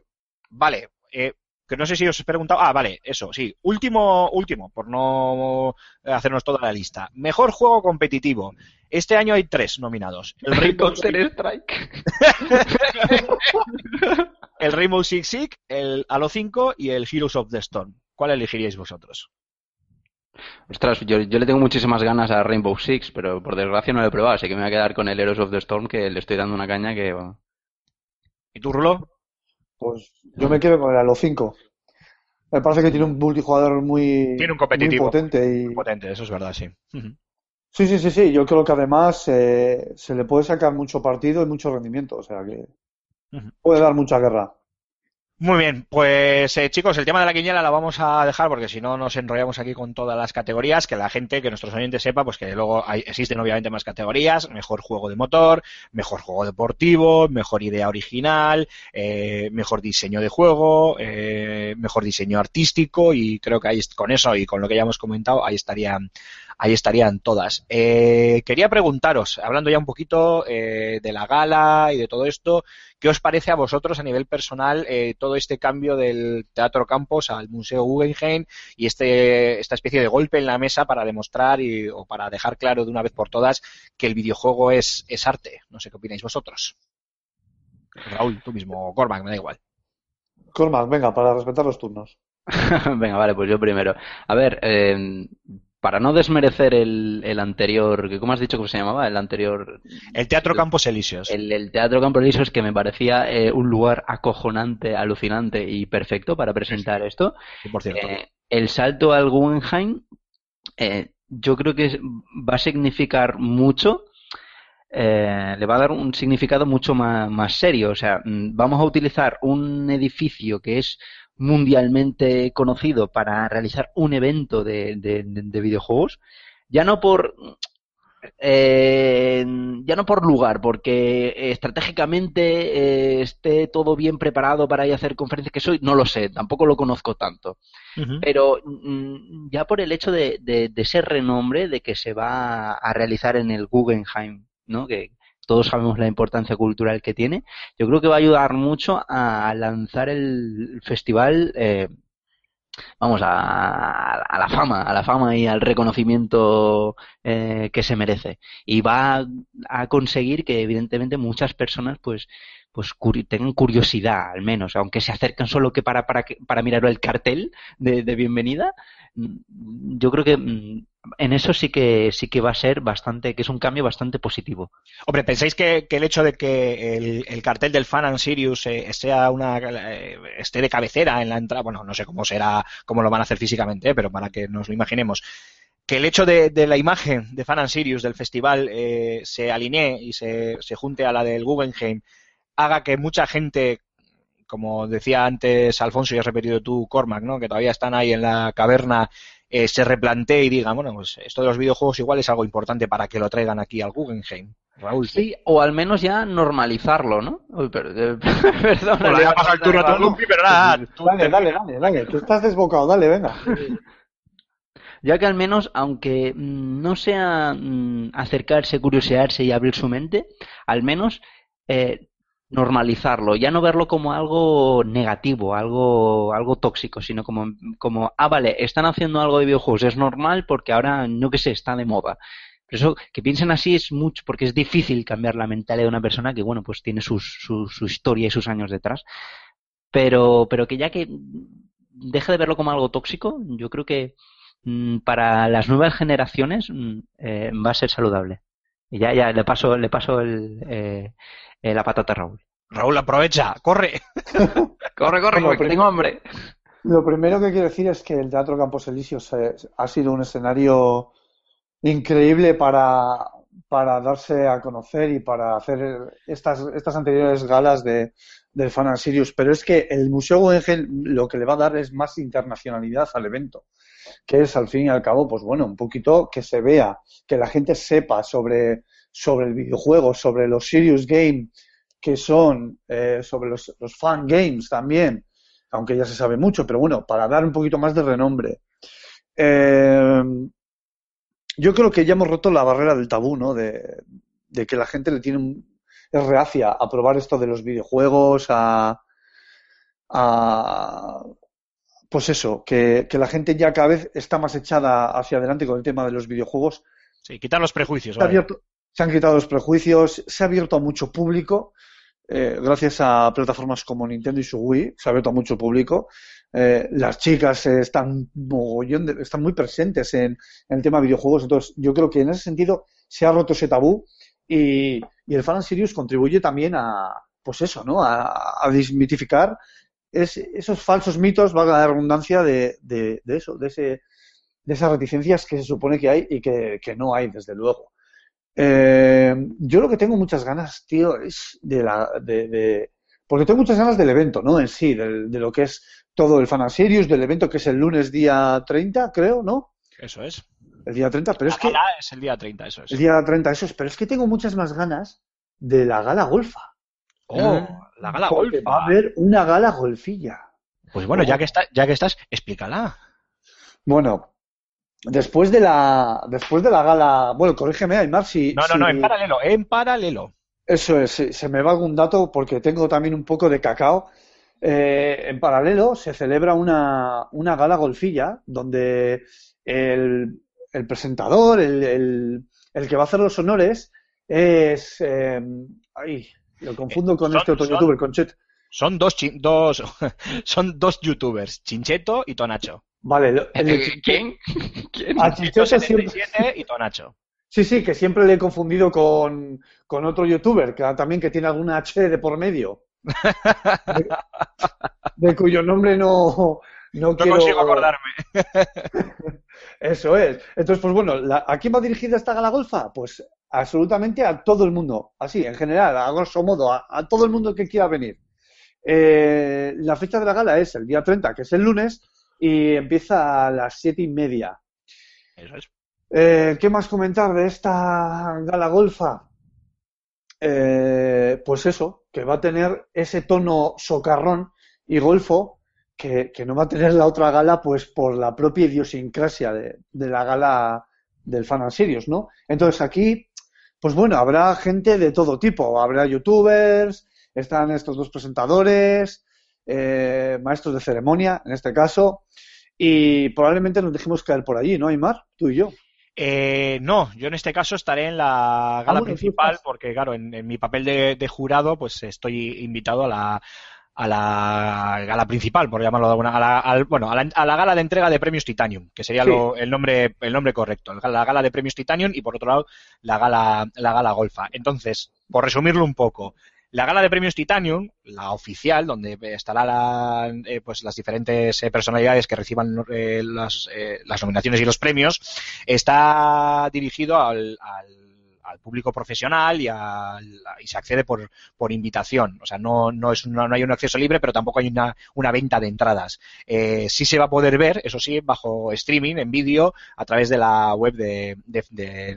vale, eh, que no sé si os he preguntado. Ah, vale, eso, sí. Último, último, por no hacernos toda la lista. Mejor juego competitivo. Este año hay tres nominados. El Rainbow, Counter Strike. el Rainbow Six Siege, el Halo 5 y el Heroes of the Storm. ¿Cuál elegiríais vosotros? Ostras, yo, yo le tengo muchísimas ganas a Rainbow Six, pero por desgracia no lo he probado, así que me voy a quedar con el Heroes of the Storm, que le estoy dando una caña que... ¿Y tú, Rulo? Pues yo me quedo con el Halo 5. Me parece que tiene un multijugador muy, Tiene un competitivo. muy potente y Potente, eso es verdad, sí. Sí, sí, sí, sí. Yo creo que además eh, se le puede sacar mucho partido y mucho rendimiento, o sea que puede dar mucha guerra. Muy bien, pues eh, chicos, el tema de la quiniela la vamos a dejar porque si no nos enrollamos aquí con todas las categorías, que la gente, que nuestros oyentes sepa, pues que luego hay- existen obviamente más categorías, mejor juego de motor, mejor juego deportivo, mejor idea original, eh, mejor diseño de juego, eh, mejor diseño artístico y creo que ahí con eso y con lo que ya hemos comentado, ahí estarían, ahí estarían todas. Eh, quería preguntaros, hablando ya un poquito eh, de la gala y de todo esto, ¿Qué os parece a vosotros a nivel personal eh, todo este cambio del Teatro Campos al Museo Guggenheim y este, esta especie de golpe en la mesa para demostrar y, o para dejar claro de una vez por todas que el videojuego es, es arte? No sé qué opináis vosotros. Raúl, tú mismo, Cormac, me da igual. Cormac, venga, para respetar los turnos. Venga, vale, pues yo primero. A ver, eh, para no desmerecer el, el anterior, ¿cómo has dicho que se llamaba? El anterior, El Teatro Campos Elíseos. el, el Teatro Campo Elíseos, que me parecía eh, un lugar acojonante, alucinante y perfecto para presentar esto. Sí, por cierto. Eh, el salto al Guggenheim, eh, yo creo que va a significar mucho, eh, le va a dar un significado mucho más, más serio. O sea, mm, vamos a utilizar un edificio que es mundialmente conocido para realizar un evento de, de- de- de videojuegos, ya no por eh, ya no por lugar, porque estratégicamente eh, esté todo bien preparado para ir a hacer conferencias que soy, no lo sé, tampoco lo conozco tanto. Pero mm, ya por el hecho de, de, de ese renombre de que se va a realizar en el Guggenheim, ¿no? Que todos sabemos la importancia cultural que tiene, yo creo que va a ayudar mucho a lanzar el festival, eh, vamos, a, a la fama, a la fama y al reconocimiento eh, que se merece. Y va a conseguir que, evidentemente, muchas personas, pues, pues tengan curiosidad, al menos, aunque se acercan solo que para, para, para mirar el cartel de, bienvenida. Yo creo que mm, en eso sí que sí que va a ser bastante, que es un cambio bastante positivo. Hombre, ¿pensáis que, el hecho de que el, el cartel del Fan and Sirius eh, sea una eh, esté de cabecera en la entrada, bueno, no sé cómo será, cómo lo van a hacer físicamente, eh, pero para que nos lo imaginemos, que el hecho de, de la imagen de Fan and Sirius del festival eh, se alinee y se, se junte a la del Guggenheim, haga que mucha gente, como decía antes Alfonso y has repetido tú, Cormac, ¿no? que todavía están ahí en la caverna, eh, se replantee y diga, bueno, pues esto de los videojuegos igual es algo importante para que lo traigan aquí al Guggenheim. Raúl. Sí, o al menos ya normalizarlo, ¿no? Uy, pero, eh, Bueno, le ya el turno a Raúl. Tolumpi, pero nada, tú Dale, dale, dale, dale, que estás desbocado, dale, venga. Ya que al menos, aunque mm, no sea mm, acercarse, curiosearse y abrir su mente, al menos eh, normalizarlo, ya no verlo como algo negativo, algo, algo tóxico, sino como, como, ah, vale, están haciendo algo de videojuegos, es normal porque ahora, no que sé, está de moda. Pero eso, que piensen así es mucho, porque es difícil cambiar la mentalidad de una persona que, bueno, pues tiene sus, su, su historia y sus años detrás. Pero, pero que ya que deje de verlo como algo tóxico, yo creo que mm, para las nuevas generaciones mm, eh, va a ser saludable. Y ya, ya, le paso, le paso el, eh, eh, la patata a Raúl. Raúl, aprovecha, corre. Corre, corre, Bueno, que pero- tengo hambre. Lo primero que quiero decir es que el Teatro Campos Elíseos eh, ha sido un escenario increíble para, para darse a conocer y para hacer estas, estas anteriores galas de, del Fan and Serious, pero es que el Museo Guggenheim lo que le va a dar es más internacionalidad al evento, que es al fin y al cabo, pues bueno, un poquito que se vea, que la gente sepa sobre, sobre el videojuego, sobre los Serious Game, que son eh, sobre los, los fan games también, aunque ya se sabe mucho, pero bueno, para dar un poquito más de renombre. Eh, yo creo que ya hemos roto la barrera del tabú, ¿no? De, de que la gente le tiene un- es reacia a probar esto de los videojuegos, a, a pues eso, que, que la gente ya cada vez está más echada hacia adelante con el tema de los videojuegos Sí, quitar los prejuicios. abierto- se han quitado los prejuicios, se ha abierto a mucho público, eh, gracias a plataformas como Nintendo y su Wii, se ha abierto a mucho público. Eh, las chicas están, mogollón de- están muy presentes en, en el tema de videojuegos, entonces yo creo que en ese sentido se ha roto ese tabú y, el Fan and Serious contribuye también a, pues eso, ¿no? A, a desmitificar es- esos falsos mitos, valga la redundancia, de, de, de eso, de ese de esas reticencias que se supone que hay y que no hay, desde luego. Eh, yo lo que tengo muchas ganas, tío, es de la. De, de- porque tengo muchas ganas del evento, ¿no? En sí, de, lo que es todo el Fan and Serious, del evento que es el lunes día 30, creo, ¿no? Eso es. El día 30, pero es La que. gala es el día 30, eso es. El día 30, eso es, pero es que tengo muchas más ganas de la gala golfa. Oh, la gala Porque golfa. Va a haber una gala golfilla. Pues bueno, Oh. ya que, está, ya que estás, explícala. Bueno, después de la, después de la gala, bueno, corrígeme, Aymar, si, No, no, si- no, en paralelo, en paralelo. Eso es, se, me va algún dato porque tengo también un poco de cacao. Eh, en paralelo se celebra una, una gala golfilla donde el, el presentador, el, el- el que va a hacer los honores es... eh, ay, lo confundo con son- este otro son- youtuber, con Chet. Son dos, chin- dos, son dos youtubers, Chincheto y Tonacho. Vale, lo- el de ¿Quién? ¿Quién? a Chincheto siempre, 77 y Tonacho. Sí, sí, que siempre le he confundido con, con otro youtuber, que también que tiene alguna H de por medio. De, de cuyo nombre no, no, No quiero... consigo acordarme. Eso es. Entonces, pues bueno, la- ¿a quién va dirigida esta gala golfa? Pues absolutamente a todo el mundo. Así, en general, a grosso modo, a, a todo el mundo que quiera venir. Eh, la fecha de la gala es el día 30, que es el lunes, y empieza a las siete y media. Eso es. Eh, ¿Qué más comentar de esta gala golfa? Eh, pues eso, que va a tener ese tono socarrón y golfo que, que no va a tener la otra gala, pues por la propia idiosincrasia de, de la gala del Fan and ¿no? Entonces aquí, pues bueno, habrá gente de todo tipo, habrá youtubers, están estos dos presentadores, eh, maestros de ceremonia, en este caso, y probablemente nos dejemos caer por allí, ¿no, Aymar? Tú y yo. Eh, no, yo en este caso estaré en la gala tú principal porque, claro, en, en mi papel de, de jurado, pues estoy invitado a la, a la gala principal, por llamarlo de alguna a la, al- bueno, a la, a la gala de entrega de premios Titanium, que sería Sí. lo- el nombre el nombre correcto, la gala de premios Titanium y por otro lado la gala la gala Golfa. Entonces, por resumirlo un poco, la gala de premios Titanium, la oficial, donde estarán eh, pues las diferentes eh, personalidades que reciban eh, las, nominaciones y los premios, está dirigido al, al- al público profesional y, al- y se accede por, invitación. O sea, no, no, es una- no hay un acceso libre, pero tampoco hay una, venta de entradas. Sí se va a poder ver, eso sí, bajo streaming, en vídeo, a través de la web de-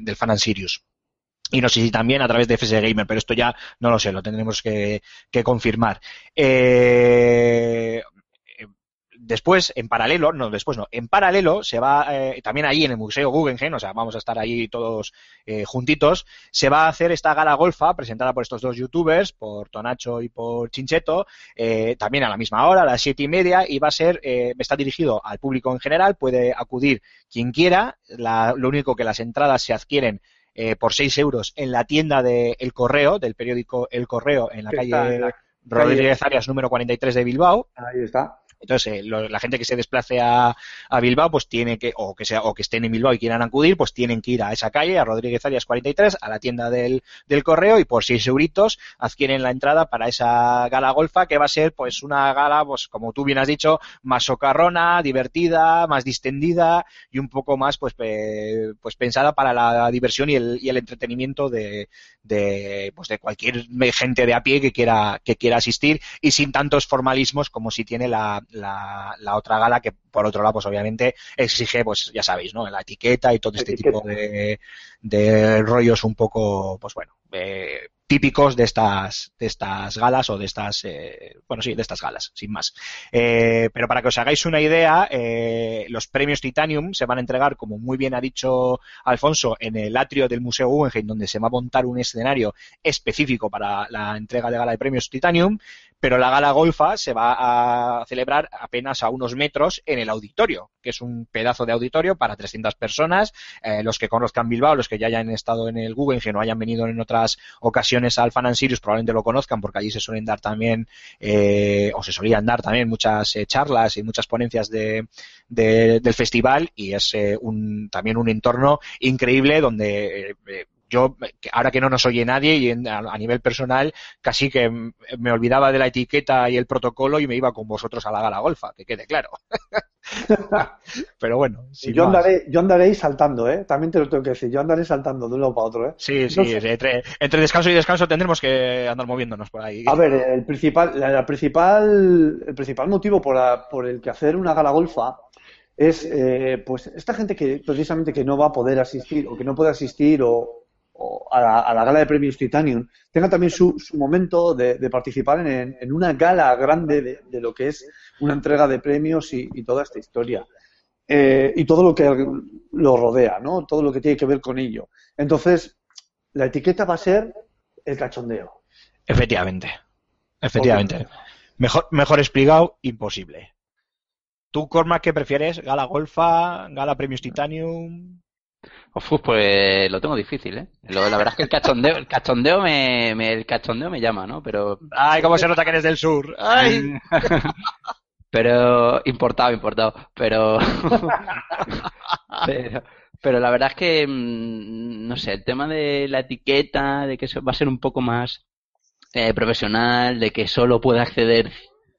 del Fan and Sirius. Y no sé si también a través de FS Gamer, pero esto ya no lo sé, lo tendremos que, confirmar. Eh, después, en paralelo, no, después no, en paralelo se va, eh, también ahí en el Museo Guggenheim, o sea, vamos a estar ahí todos eh, juntitos, se va a hacer esta gala golfa presentada por estos dos youtubers, por Tonacho y por Chincheto, eh, también a la misma hora, a las siete y media, y va a ser, está dirigido al público en general, puede acudir quien quiera, lo único que las entradas se adquieren eh, por 6 euros en la tienda de El Correo, del periódico El Correo, en la calle está en la Rodríguez Arias número 43 de Bilbao, Ahí está. Entonces, eh, la gente que se desplace a, a Bilbao, pues tiene que, o que sea, o que estén en Bilbao y quieran acudir, pues tienen que ir a esa calle, a Rodríguez Arias 43, a la tienda del, del correo y por 6 euritos adquieren la entrada para esa gala golfa que va a ser pues una gala, pues como tú bien has dicho, más socarrona, divertida, más distendida y un poco más pues, pe- pues pensada para la diversión y el, y el entretenimiento de, de, pues de cualquier gente de a pie que quiera, que quiera asistir y sin tantos formalismos como si tiene la, la, la otra gala que por otro lado pues obviamente exige pues ya sabéis no la etiqueta y todo este Etiqueta. tipo de, de rollos un poco pues bueno eh, típicos de estas de estas galas o de estas eh, bueno sí de estas galas sin más Eh, pero para que os hagáis una idea eh, los premios Titanium se van a entregar como muy bien ha dicho Alfonso en el atrio del Museo Guggenheim donde se va a montar un escenario específico para la entrega de gala de premios Titanium pero la gala golfa se va a celebrar apenas a unos metros en el auditorio, que es un pedazo de auditorio para 300 personas. Eh, los que conozcan Bilbao, los que ya hayan estado en el Guggenheim o hayan venido en otras ocasiones al Fan Sirius, probablemente lo conozcan porque allí se suelen dar también, eh, o se solían dar también muchas eh, charlas y muchas ponencias de- del festival y es eh, un, también un entorno increíble donde eh, eh, yo, ahora que no nos oye nadie y en- a, a nivel personal, casi que me olvidaba de la etiqueta y el protocolo y me iba con vosotros a la gala golfa, que quede claro. Pero bueno, yo, andaré, yo andaré saltando, ¿eh? También te lo tengo que decir. Yo andaré saltando de un lado para otro, ¿eh? Sí, sí, No sé. entre, entre descanso y descanso tendremos que andar moviéndonos por ahí. A ver, el principal, la, la principal, el principal motivo por, la- por el que hacer una gala golfa es, eh, pues, esta gente que precisamente que no va a poder asistir o que no puede asistir o, o a, la, a la gala de premios Titanium tenga también su, su momento de, de participar en, en una gala grande de, de lo que es una entrega de premios y, y toda esta historia. Eh, y todo lo que lo rodea, ¿no? Todo lo que tiene que ver con ello. Entonces, la etiqueta va a ser el cachondeo. Efectivamente. Efectivamente. Mejor, mejor explicado, imposible. ¿Tú, Cormac, qué prefieres? ¿Gala Golfa? ¿Gala Premios Titanium? Uf, pues lo tengo difícil, ¿eh? Lo- la verdad es que el cachondeo, el cachondeo me, me- el cachondeo me llama, ¿no? Pero, ¡Ay, cómo se nota que eres del sur! ¡Ay! pero importado, importado, pero, pero, pero la verdad es que, mm, no sé, el tema de la etiqueta, de que eso va a ser un poco más eh, profesional, de que solo puede acceder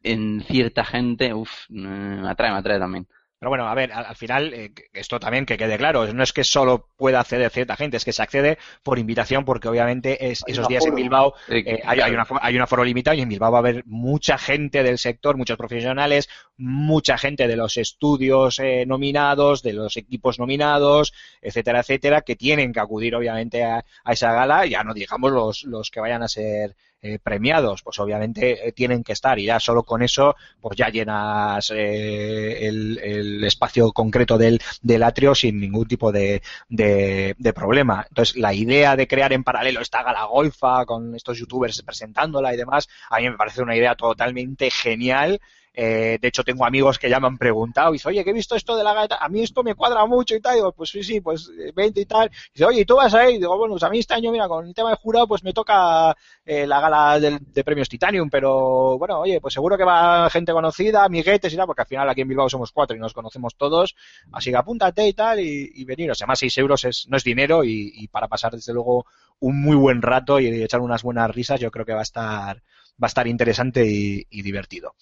en cierta gente, uff, me atrae, me atrae también. Pero bueno, a ver, al, al final, eh, esto también que quede claro, no es que solo pueda acceder cierta gente, es que se accede por invitación porque obviamente es, esos días en. Bilbao Eh, eh, hay, hay, una, hay un aforo limitado y en Bilbao va a haber mucha gente del sector, muchos profesionales, mucha gente de los estudios eh, nominados, de los equipos nominados, etcétera, etcétera, que tienen que acudir obviamente a, a esa gala, ya no digamos los, los que vayan a ser eh, premiados, pues obviamente eh, tienen que estar y ya solo con eso pues ya llenas eh, el, espacio concreto del, atrio sin ningún tipo de, de, de problema. Entonces, la idea de crear en paralelo esta gala golfa con estos youtubers presentándola y demás, a mí me parece una idea totalmente genial. Eh, de hecho, tengo amigos que ya me han preguntado y dice, oye, que he visto esto de la gala, a mí esto me cuadra mucho y tal. Y digo, pues sí, sí, pues eh, vente y tal. Dice, oye, ¿y tú vas ahí? Y digo, bueno, pues a mí este año, mira, con el tema de jurado, pues me toca eh, la gala de premios Titanium, pero bueno, oye, pues seguro que va gente conocida, amiguetes y tal, porque al final aquí en Bilbao somos cuatro y nos conocemos todos, así que apúntate y tal y, y veniros. Además, seis euros es, no es dinero y, para pasar desde luego un muy buen rato y echar unas buenas risas, yo creo que va a estar, va a estar interesante y divertido.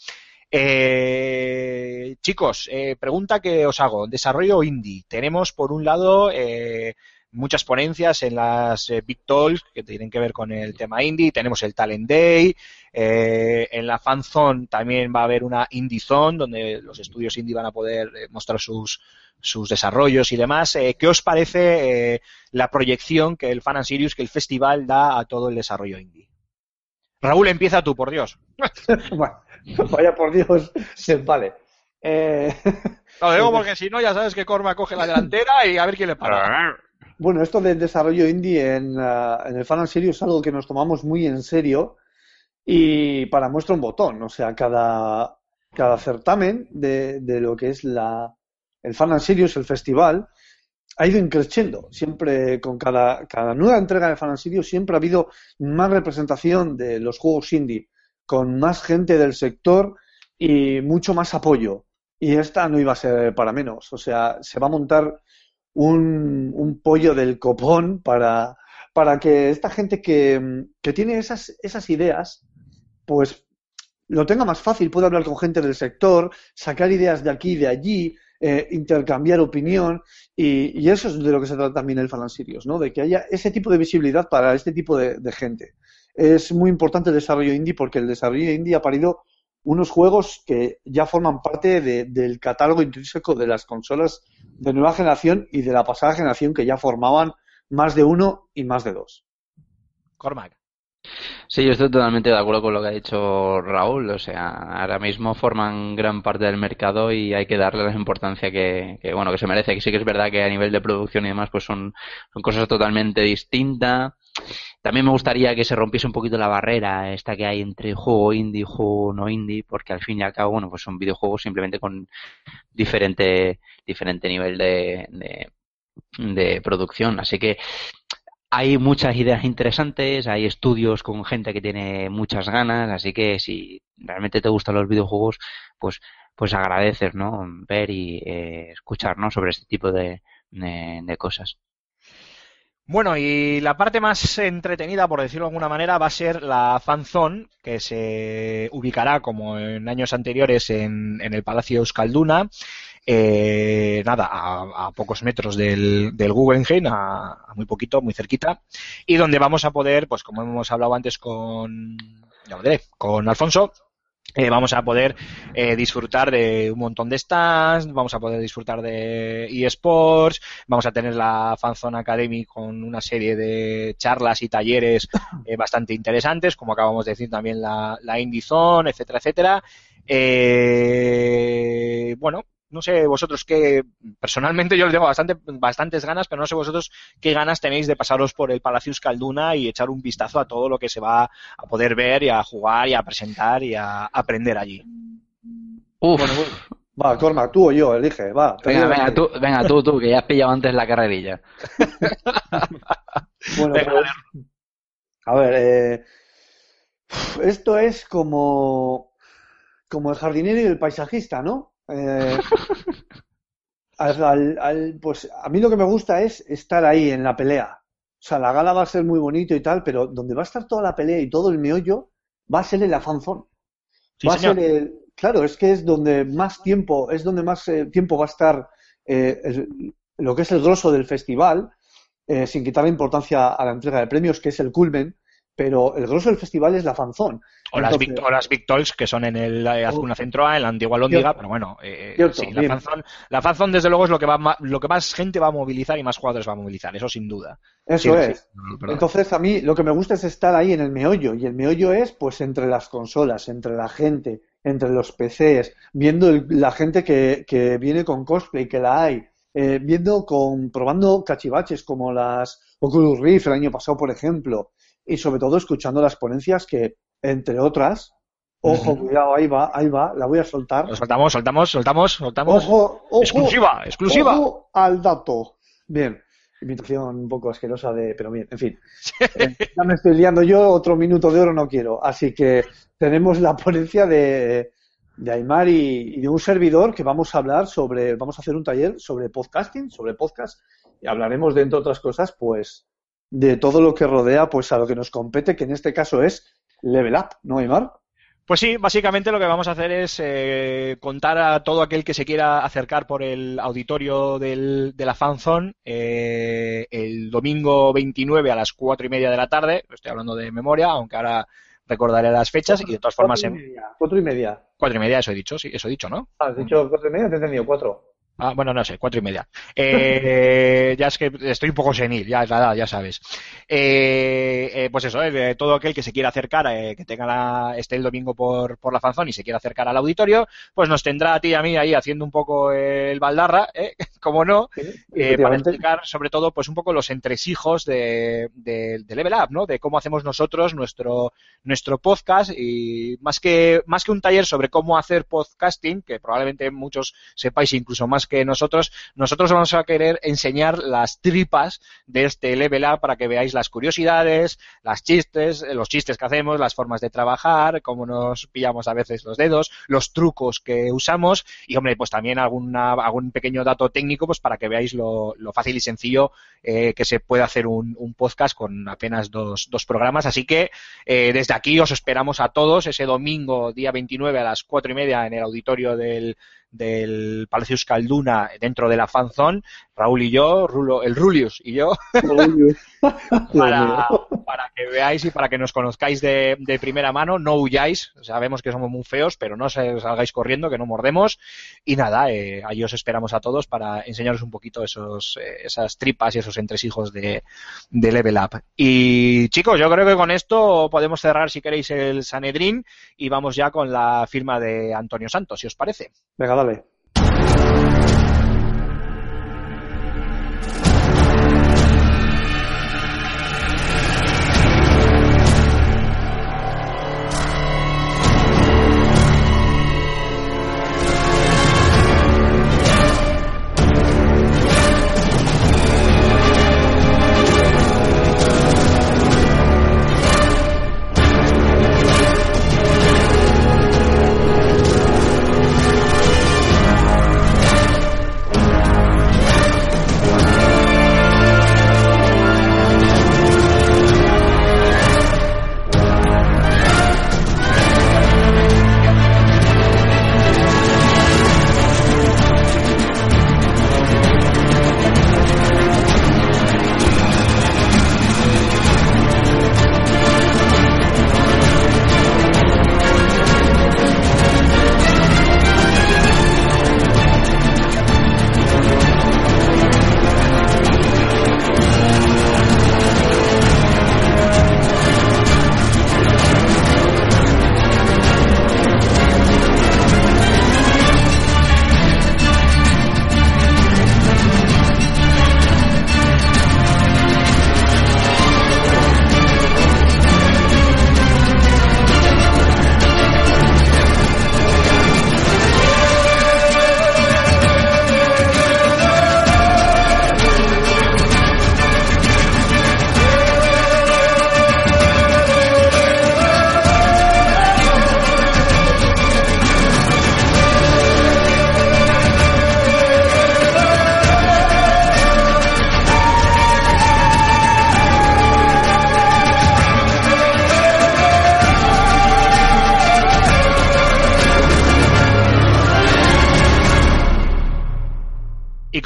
Eh, chicos, eh, pregunta que os hago. Desarrollo indie. Tenemos por un lado eh, muchas ponencias en las eh, Big Talks que tienen que ver con el tema indie. Tenemos el Talent Day. eh, en la Fan Zone también va a haber una Indie Zone donde los estudios indie van a poder eh, mostrar sus, sus desarrollos y demás. Eh, ¿Qué os parece eh, la proyección que el Fan and Sirius, que el festival da a todo el desarrollo indie? Raúl, empieza tú, por Dios. Bueno, vaya por Dios, vale. Eh, Lo digo porque si no, ya sabes que Corma coge la delantera y a ver quién le para. bueno, esto del desarrollo indie en, en el Fan and Serious es algo que nos tomamos muy en serio y para muestra un botón. O sea, cada, cada certamen de, de lo que es la, el Fan Serious, el festival, ha ido increciendo. Siempre, con cada, cada nueva entrega de Fan and Serious, siempre ha habido más representación de los juegos indie, con más gente del sector y mucho más apoyo. Y esta no iba a ser para menos. O sea, se va a montar un, un pollo del copón para, para que esta gente que, que tiene esas, esas ideas, pues lo tenga más fácil, pueda hablar con gente del sector, sacar ideas de aquí y de allí, eh, intercambiar opinión, y, y eso es de lo que se trata también el Falan Sirius, ¿no? De que haya ese tipo de visibilidad para este tipo de gente. Es muy importante el desarrollo indie porque el desarrollo indie ha parido unos juegos que ya forman parte de- del catálogo intrínseco de las consolas de nueva generación y de la pasada generación que ya formaban más de uno y más de dos. Cormac. Sí, yo estoy totalmente de acuerdo con lo que ha dicho Raúl. O sea, ahora mismo forman gran parte del mercado y hay que darle la importancia que, que, bueno, que se merece. Que sí que es verdad que a nivel de producción y demás, pues son, son cosas totalmente distintas. También me gustaría que se rompiese un poquito la barrera esta que hay entre juego indie y juego no indie, porque al fin y al cabo, bueno, pues son videojuegos simplemente con diferente, diferente nivel de, de, producción. Así que hay muchas ideas interesantes, hay estudios con gente que tiene muchas ganas, así que si realmente te gustan los videojuegos, pues, pues agradeces, ¿no? Ver y eh, escuchar, ¿no? Sobre este tipo de, de cosas. Bueno, y la parte más entretenida, por decirlo de alguna manera, va a ser la fanzone, que se ubicará, como en años anteriores, en, el Palacio Euskalduna, eh, nada, a, pocos metros del, Guggenheim, a, a muy poquito, muy cerquita, y donde vamos a poder, pues como hemos hablado antes con, ya diré, con Alfonso, eh, vamos a poder eh, disfrutar de un montón de stands, vamos a poder disfrutar de eSports, vamos a tener la Fanzone Academy con una serie de charlas y talleres eh, bastante interesantes, como acabamos de decir también la, la Indie Zone, etcétera, etcétera. Eh, bueno, no sé vosotros qué, personalmente yo les tengo bastante, bastantes ganas, pero no sé vosotros qué ganas tenéis de pasaros por el Palacio Euskalduna y echar un vistazo a todo lo que se va a poder ver y a jugar y a presentar y a aprender allí. Uf, Bueno, bueno. Va, Cormac, tú o yo, elige, va. venga, venga tú, venga tú, tú, que ya has pillado antes la carrerilla. Bueno, Venga, pues, a ver, eh, esto es como, como el jardinero y el paisajista, ¿no? Eh, al- al- pues a mí lo que me gusta es estar ahí en la pelea. O sea, la gala va a ser muy bonito y tal, pero donde va a estar toda la pelea y todo el meollo va a ser fanzone. Sí, va a ser el, claro, es que es donde más tiempo, es donde más eh, tiempo va a estar eh, el- lo que es el grosso del festival, eh, sin quitar la importancia a la entrega de premios, que es el culmen, pero el grosso del festival es la fanzón. O las, Entonces- las Big Talks, que son en el eh, Azcuna Centroa, en la antigua Lóndiga, pero bueno, eh, Cierto, sí, la fanzone, la fanzone, desde luego es lo que va lo que más gente va a movilizar y más jugadores va a movilizar, eso sin duda. Eso Sí, es. sí. Entonces, a mí lo que me gusta es estar ahí en el meollo, y el meollo es pues entre las consolas, entre la gente, entre los PCs, viendo el- la gente que, que viene con cosplay, que la hay, eh, viendo con, probando cachivaches como las Oculus Rift el año pasado, por ejemplo, y sobre todo escuchando las ponencias que, entre otras, ojo, cuidado, ahí va, ahí va, la voy a soltar. Lo soltamos, soltamos, soltamos, soltamos. Ojo, ojo, exclusiva, exclusiva. Ojo al dato. Bien. Imitación un poco asquerosa de, pero bien, en fin. Eh, ya me estoy liando yo, otro minuto de oro no quiero. Así que tenemos la ponencia de, de Aymar y, y de un servidor que vamos a hablar sobre, vamos a hacer un taller sobre podcasting, sobre podcast, y hablaremos de, entre otras cosas, pues, de todo lo que rodea, pues, a lo que nos compete, que en este caso es Level Up, ¿no, Aymar? Pues sí, básicamente lo que vamos a hacer es eh, contar a todo aquel que se quiera acercar por el auditorio del, de la fanzone eh, el domingo 29 a las cuatro y media de la tarde, estoy hablando de memoria, aunque ahora recordaré las fechas y de todas formas Cuatro y media. Cuatro y media. cuatro y media, eso he dicho, sí, eso he dicho, ¿no? Ah, ¿Has dicho cuatro y media? Te he entendido, cuatro. Ah, bueno, no sé, cuatro y media. Eh, ya es que estoy un poco senil, ya es la edad, ya sabes. Eh, eh, pues eso, eh, todo aquel que se quiera acercar, eh, que tenga la, esté el domingo por, por la fanzón y se quiera acercar al auditorio, pues nos tendrá a ti y a mí ahí haciendo un poco el baldarra, ¿eh? como no, para explicar sobre todo pues un poco los entresijos de, de, de Level Up, ¿no? De cómo hacemos nosotros nuestro, nuestro podcast y más que, más que un taller sobre cómo hacer podcasting, que probablemente muchos sepáis incluso más que nosotros, nosotros vamos a querer enseñar las tripas de este Level Up para que veáis las curiosidades, las chistes, los chistes que hacemos, las formas de trabajar, cómo nos pillamos a veces los dedos, los trucos que usamos y, hombre, pues también alguna, algún pequeño dato técnico pues para que veáis lo, lo fácil y sencillo eh, que se puede hacer un, un podcast con apenas dos, dos programas. Así que eh, desde aquí os esperamos a todos ese domingo, día 29 a las cuatro y media en el auditorio del, del Palacio Euskalduna dentro de la fanzone, Raúl y yo, Rulo, el Rulius y yo, para, para que veáis y para que nos conozcáis de, primera mano, no huyáis, sabemos que somos muy feos, pero no salgáis corriendo, que no mordemos, y nada, eh, ahí os esperamos a todos para enseñaros un poquito esos, eh, esas tripas y esos entresijos de, de Level Up. Y chicos, yo creo que con esto podemos cerrar, si queréis, el Sanedrín y vamos ya con la firma de Antonio Santos, si os parece. Venga, dale.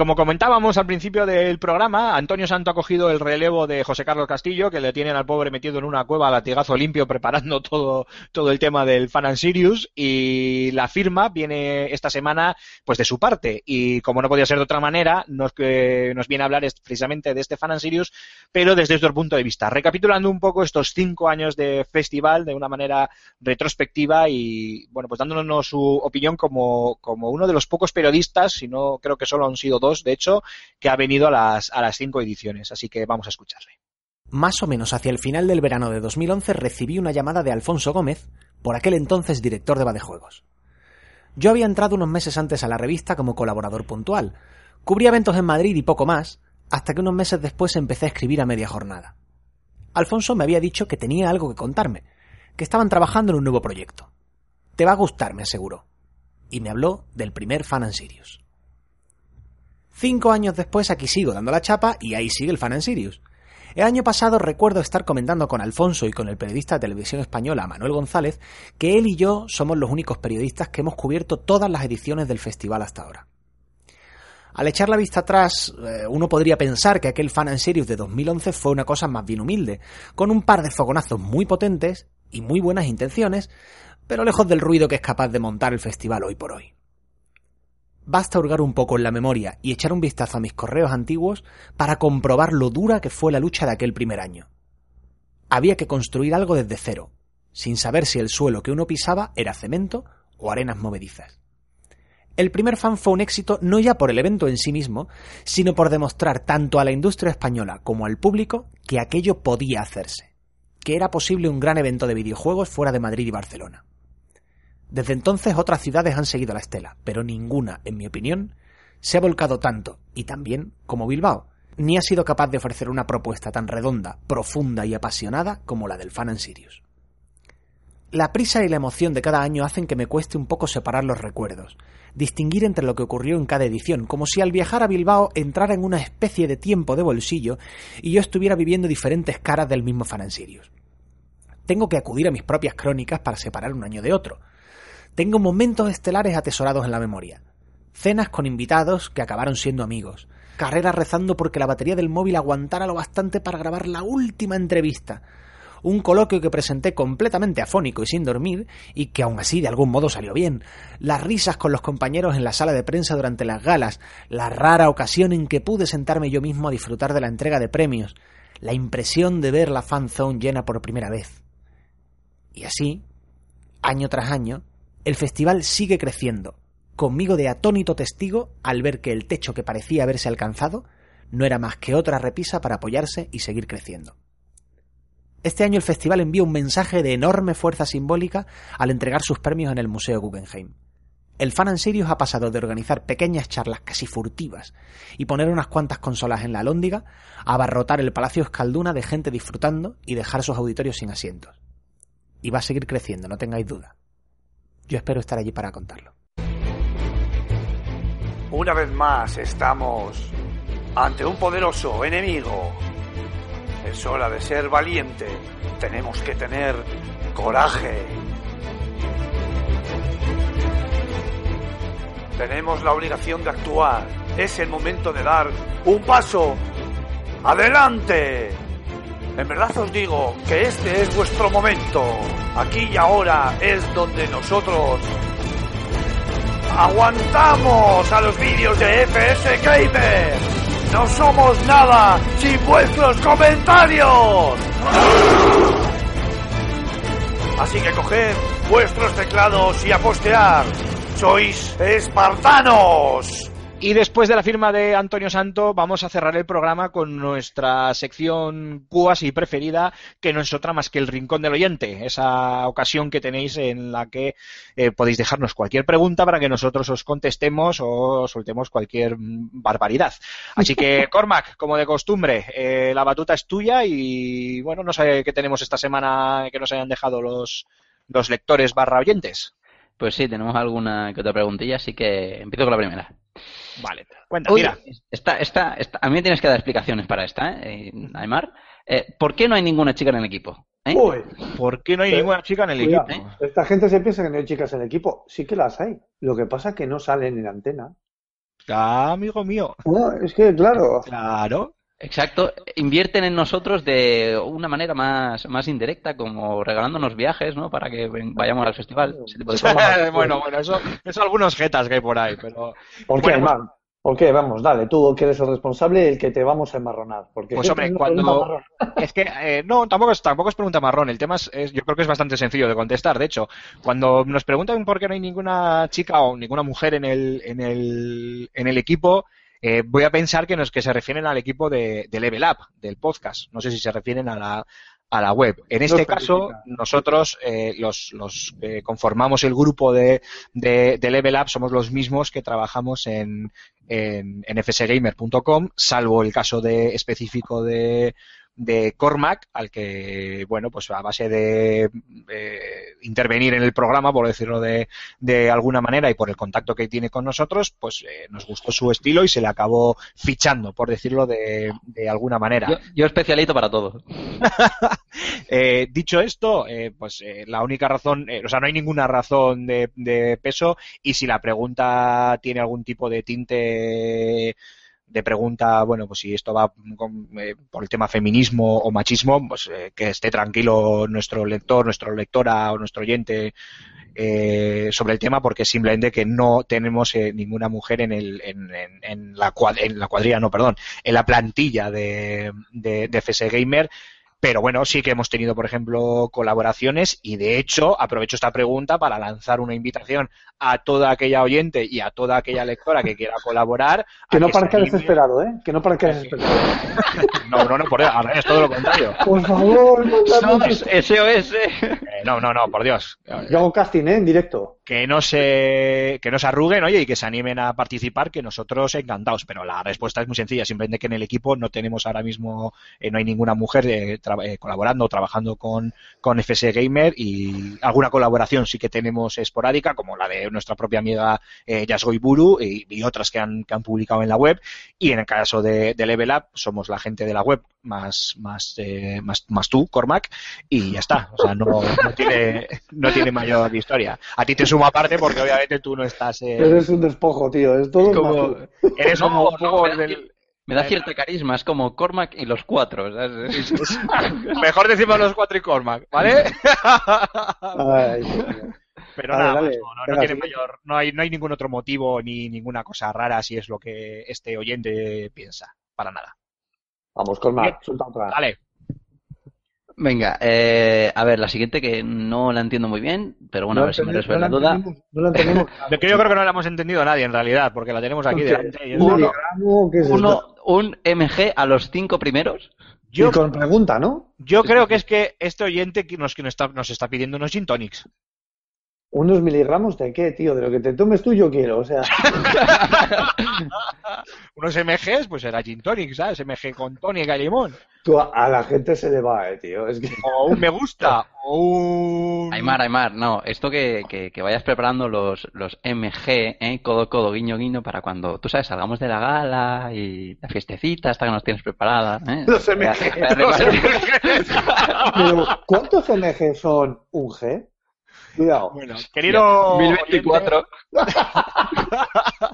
Como comentábamos al principio del programa, Antonio Santo ha cogido el relevo de José Carlos Castillo, que le tienen al pobre metido en una cueva a latigazo limpio preparando todo, todo el tema del Fan and Sirius y la firma viene esta semana pues de su parte y como no podía ser de otra manera, nos, que nos viene a hablar precisamente de este Fan and Sirius, pero desde otro punto de vista. Recapitulando un poco estos cinco años de festival de una manera retrospectiva y bueno, pues dándonos su opinión como, como uno de los pocos periodistas, si no creo que solo han sido dos, de hecho, que ha venido a las, a las cinco ediciones. Así que vamos a escucharle. Más o menos hacia el final del verano de 2011 recibí una llamada de Alfonso Gómez, por aquel entonces director de Badejuegos. Yo había entrado unos meses antes a la revista como colaborador puntual, cubría eventos en Madrid y poco más, hasta que unos meses después empecé a escribir a media jornada. Alfonso me había dicho que tenía algo que contarme, que estaban trabajando en un nuevo proyecto. Te va a gustar, me aseguró. Y me habló del primer Fan Sirius. Cinco años después aquí sigo dando la chapa y ahí sigue el Fan and Sirius. El año pasado recuerdo estar comentando con Alfonso y con el periodista de televisión española Manuel González que él y yo somos los únicos periodistas que hemos cubierto todas las ediciones del festival hasta ahora. Al echar la vista atrás, eh, uno podría pensar que aquel Fan and Sirius de 2011 fue una cosa más bien humilde, con un par de fogonazos muy potentes y muy buenas intenciones, pero lejos del ruido que es capaz de montar el festival hoy por hoy. Basta hurgar un poco en la memoria y echar un vistazo a mis correos antiguos para comprobar lo dura que fue la lucha de aquel primer año. Había que construir algo desde cero, sin saber si el suelo que uno pisaba era cemento o arenas movedizas. El primer fan fue un éxito no ya por el evento en sí mismo, sino por demostrar tanto a la industria española como al público que aquello podía hacerse, que era posible un gran evento de videojuegos fuera de Madrid y Barcelona. Desde entonces otras ciudades han seguido la estela, pero ninguna, en mi opinión, se ha volcado tanto, y también como Bilbao, ni ha sido capaz de ofrecer una propuesta tan redonda, profunda y apasionada como la del Fan and Sirius. La prisa y la emoción de cada año hacen que me cueste un poco separar los recuerdos, distinguir entre lo que ocurrió en cada edición, como si al viajar a Bilbao entrara en una especie de tiempo de bolsillo y yo estuviera viviendo diferentes caras del mismo Fan and. Tengo que acudir a mis propias crónicas para separar un año de otro. Tengo momentos estelares atesorados en la memoria. Cenas con invitados que acabaron siendo amigos. Carreras rezando porque la batería del móvil aguantara lo bastante para grabar la última entrevista. Un coloquio que presenté completamente afónico y sin dormir, y que aún así de algún modo salió bien. Las risas con los compañeros en la sala de prensa durante las galas. La rara ocasión en que pude sentarme yo mismo a disfrutar de la entrega de premios. La impresión de ver la fan zone llena por primera vez. Y así, año tras año, el festival sigue creciendo, conmigo de atónito testigo al ver que el techo que parecía haberse alcanzado no era más que otra repisa para apoyarse y seguir creciendo. Este año el festival envía un mensaje de enorme fuerza simbólica al entregar sus premios en el Museo Guggenheim. El Fan and Sirius ha pasado de organizar pequeñas charlas casi furtivas y poner unas cuantas consolas en la Lóndiga a abarrotar el Palacio Escalduna de gente disfrutando y dejar sus auditorios sin asientos. Y va a seguir creciendo, no tengáis duda. Yo espero estar allí para contarlo. Una vez más estamos ante un poderoso enemigo. Es hora de ser valiente. Tenemos que tener coraje. Tenemos la obligación de actuar. Es el momento de dar un paso adelante. En verdad os digo que este es vuestro momento. Aquí y ahora es donde nosotros aguantamos a los vídeos de FS Gamer. No somos nada sin vuestros comentarios. Así que coged vuestros teclados y a postear. Sois espartanos. Y después de la firma de Antonio Santo, vamos a cerrar el programa con nuestra sección cuasi preferida, que no es otra más que el Rincón del Oyente, esa ocasión que tenéis en la que eh, podéis dejarnos cualquier pregunta para que nosotros os contestemos o soltemos cualquier mm, barbaridad. Así que, Cormac, como de costumbre, eh, la batuta es tuya y, bueno, no sé qué tenemos esta semana que nos hayan dejado los, los lectores barra oyentes. Pues sí, tenemos alguna que otra preguntilla, así que empiezo con la primera. Vale, cuenta, Oye, mira. esta, esta, esta- a mí me tienes que dar explicaciones para esta, ¿eh? Aymar. Eh, ¿Por qué no hay ninguna chica en el equipo? ¿Eh? Uy, ¿Por qué no hay Eh, ninguna chica en el cuidado. equipo? Esta gente se piensa que no hay chicas en el equipo. Sí que las hay. Lo que pasa es que no salen en antena. Ah, amigo mío. No, es que, claro. Claro. Exacto, invierten en nosotros de una manera más, más indirecta, como regalándonos viajes, ¿no? Para que ven- vayamos al festival. ese tipo de cosas. bueno, bueno, eso, eso algunos jetas que hay por ahí, pero... ¿Por qué, Bueno, pues- man? ¿Por qué? Vamos, dale, tú que eres el responsable, el que te vamos a enmarronar. Porque Pues, hombre, cuando-. Es que, eh, no, tampoco es, tampoco es pregunta marrón. El tema es, es- yo creo que es bastante sencillo de contestar. De hecho, cuando nos preguntan por qué no hay ninguna chica o ninguna mujer en el, en el, en el equipo, eh, voy a pensar que, nos, que se refieren al equipo de, de Level Up, del podcast. No sé si se refieren a la, a la web. En este caso, nosotros, eh, los, los que conformamos el grupo de, de, de Level Up, somos los mismos que trabajamos en, en, en fsgamer.com, salvo el caso de específico de, de Cormac, al que, bueno, pues a base de eh, intervenir en el programa, por decirlo de, de alguna manera, y por el contacto que tiene con nosotros, pues eh, nos gustó su estilo y se le acabó fichando, por decirlo de, de alguna manera. Yo, yo especialito para todo. Eh, dicho esto, pues la única razón, o sea, no hay ninguna razón de, de peso y si la pregunta tiene algún tipo de tinte de pregunta, bueno, pues si esto va con- eh, por el tema feminismo o machismo, pues eh, que esté tranquilo nuestro lector, nuestra lectora o nuestro oyente eh, sobre el tema porque simplemente que no tenemos eh, ninguna mujer en, el, en, en- en la cuad- en la cuadrilla, no, perdón, en la plantilla de, de, de FS Gamer Pero bueno, sí que hemos tenido, por ejemplo, colaboraciones y de hecho aprovecho esta pregunta para lanzar una invitación a toda aquella oyente y a toda aquella lectora que quiera colaborar. Que no parezca anime. desesperado, ¿eh? Que no parezca desesperado. No, no, no, por Dios, es todo lo contrario. Por favor, mandadme SOS. Eh, no, no, no, por Dios. Yo hago casting, ¿eh? En directo. que no se que no se arruguen, oye, y que se animen a participar, que nosotros encantados. Pero la respuesta es muy sencilla, simplemente que en el equipo no tenemos ahora mismo, eh, no hay ninguna mujer eh, tra- eh, colaborando o trabajando con, con FS Gamer y alguna colaboración sí que tenemos esporádica, como la de nuestra propia amiga eh, Yasgo Iburu y, y otras que han, que han publicado en la web. Y en el caso de, de Level Up, somos la gente de la web más, más, eh, más, más tú, Cormac, y ya está. O sea, no, no tiene, no tiene mayor historia. A ti te sumo aparte porque obviamente tú no estás. eh, Eres un despojo, tío. Es todo Como- eres como no, del- Me da cierto carisma, es como Cormac y los cuatro. ¿sabes? Mejor decimos los cuatro y Cormac, ¿vale? Ay. Pero Dale, nada, dale. más, no, no, no Venga, tiene mayor, no hay, no hay ningún otro motivo ni ninguna cosa rara si es lo que este oyente piensa. Para nada. Vamos, Bien. suelta otra. Dale. Venga, eh, a ver, la siguiente que no la entiendo muy bien, pero bueno, a ver si me resuelve la duda. no la entendemos. Yo creo que no la hemos entendido nadie en realidad, porque la tenemos aquí delante. y es-. Uno, un MG a los cinco primeros. Yo, Y con pregunta, ¿no? yo creo que es que este oyente que nos, que nos está, nos está pidiendo unos gin tonics. ¿Unos miligramos de qué, tío? De lo que te tomes tú yo quiero, o sea... Unos MGs, pues era gin tonic, ¿sabes? MG con tónica y limón. Tú a, a la gente se le va, eh, tío. Es que... O un me gusta, o un... Aymar, Aymar, no, esto que, que, que vayas preparando los, los MG, ¿eh? codo, codo, guiño, guiño, para cuando, tú sabes, salgamos de la gala y la fiestecita hasta que nos tienes preparada. ¿eh? Los MG. Pero, ¿cuántos MG son un G? Cuidado. Bueno, querido 1024.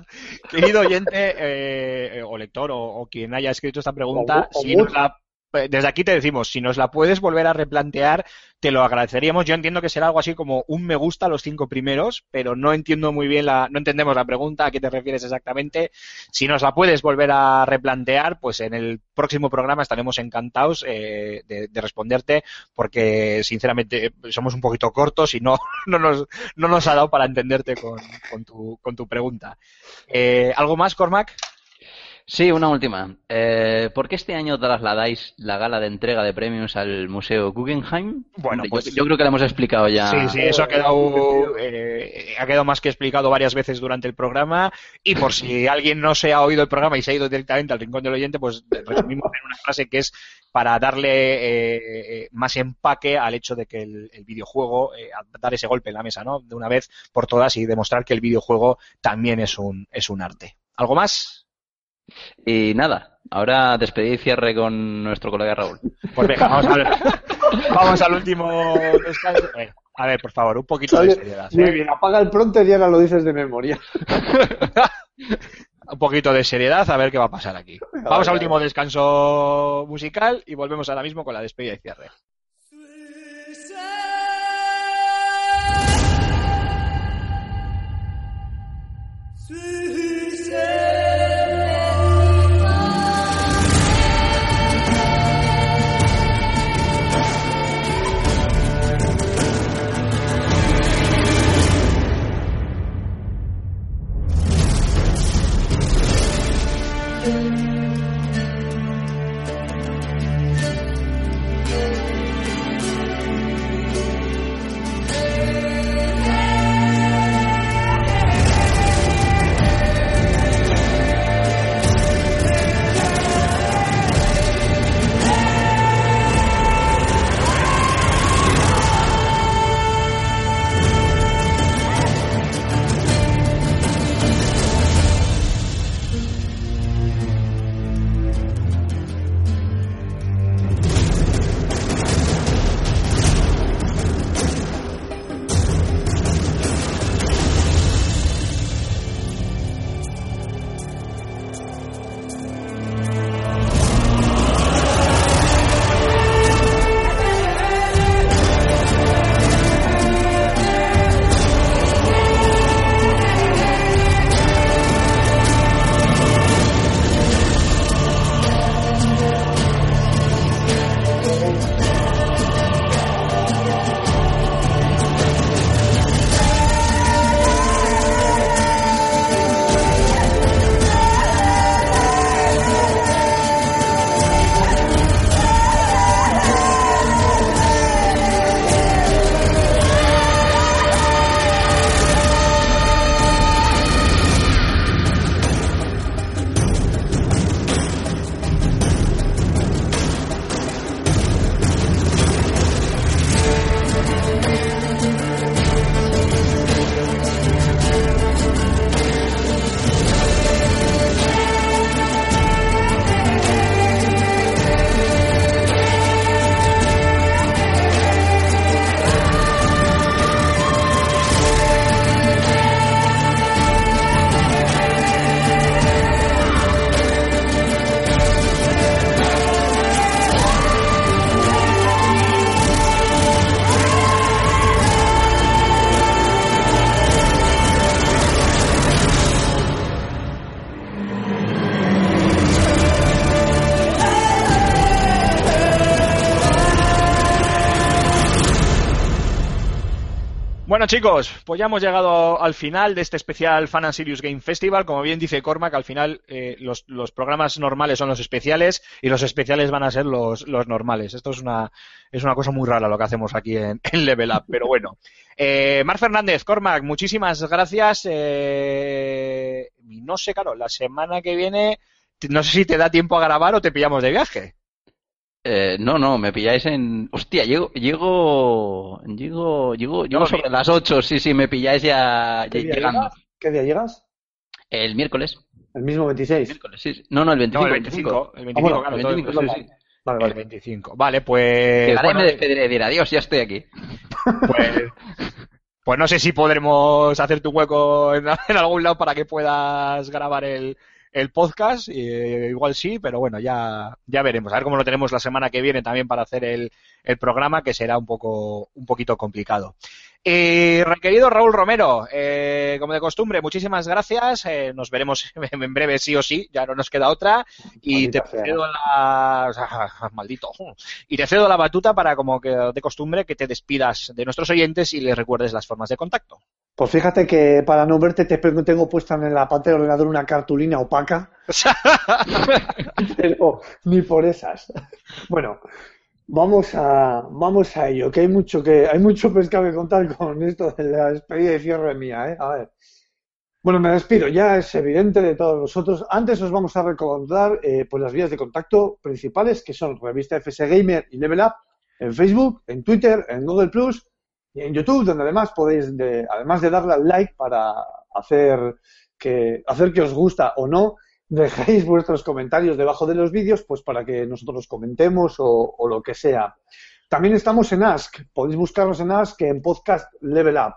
querido oyente eh, eh, o lector o, o quien haya escrito esta pregunta, O- o si nos la- desde aquí te decimos, si nos la puedes volver a replantear, te lo agradeceríamos. Yo entiendo que será algo así como un me gusta a los cinco primeros, pero no entiendo muy bien la, no entendemos la pregunta, a qué te refieres exactamente. Si nos la puedes volver a replantear, pues en el próximo programa estaremos encantados eh, de, de responderte, porque sinceramente somos un poquito cortos y no, no nos, no nos ha dado para entenderte con, con tu, con tu pregunta. Eh, ¿Algo más, Cormac? Sí, una última. Eh, ¿Por qué este año trasladáis la gala de entrega de premios al Museo Guggenheim? Bueno, pues- yo, yo creo que lo hemos explicado ya. Sí, sí, eso ha quedado, eh, ha quedado más que explicado varias veces durante el programa. Y por si alguien no se ha oído el programa y se ha ido directamente al rincón del oyente, pues resumimos en una frase que es para darle eh, eh, más empaque al hecho de que el, el videojuego, eh, dar ese golpe en la mesa, ¿no? De una vez por todas y demostrar que el videojuego también es un, es un arte. ¿Algo más? Y nada, ahora despedí y cierre con nuestro colega Raúl. Pues venga, vamos, a ver. vamos al último descanso. A ver, por favor, un poquito de seriedad. Muy ¿eh? bien, apaga el pronto y ahora lo dices de memoria. un poquito de seriedad a ver qué va a pasar aquí. Vamos al último descanso musical y volvemos ahora mismo con la despedida y cierre. Chicos, pues ya hemos llegado al final de este especial Fan and Serious Game Festival. Como bien dice Cormac, al final eh, los, programas normales son los especiales y los especiales van a ser los, normales. Esto es una, es una cosa muy rara lo que hacemos aquí en, en Level Up, pero bueno. Eh, Mar Fernández, Cormac, muchísimas gracias. Eh, no sé, claro, la semana que viene, no sé si te da tiempo a grabar o te pillamos de viaje. Eh, no, no, me pilláis en... Hostia, llego, llego, llego, llego, llego No, sobre bien. las 8, sí, sí, me pilláis ya, ¿Qué día llegando. llegas? ¿Qué día llegas? El miércoles. El mismo 26. miércoles, sí. No, no, el 25. No, el 25. El 25, Ah, bueno, claro, el todo- 25, sí, sí. Vale, el vale. 25. Vale, pues. Llegaré bueno, me despediré y diré adiós, ya estoy aquí. pues, pues no sé si podremos hacer tu hueco en, en algún lado para que puedas grabar el, el podcast. eh, igual sí, pero bueno, ya, ya veremos. A ver cómo lo tenemos la semana que viene también para hacer el, el programa, que será un poco, un poquito complicado. Eh, querido Raúl Romero, eh, como de costumbre, muchísimas gracias. Eh, nos veremos en breve, sí o sí, ya no nos queda otra. Y te Maldita cedo la. maldito. Y te cedo la batuta para, como que de costumbre, que te despidas de nuestros oyentes y les recuerdes las formas de contacto. Pues fíjate que para no verte te tengo puesta en la pantalla del ordenador una cartulina opaca, pero ni por esas. Bueno, vamos a vamos a ello, que hay mucho que hay mucho pescado que contar con esto de la despedida y cierre mía, ¿eh? A ver. Bueno, me despido, ya es evidente de todos nosotros. Antes os vamos a recordar eh, pues las vías de contacto principales, que son Revista FS Gamer y Level Up, en Facebook, en Twitter, en Google Plus y en YouTube, donde además podéis, de, además de darle al like para hacer que, hacer que os gusta o no, dejéis vuestros comentarios debajo de los vídeos, pues para que nosotros comentemos o, lo que sea. También estamos en Ask, podéis buscarnos en Ask en podcast Level Up.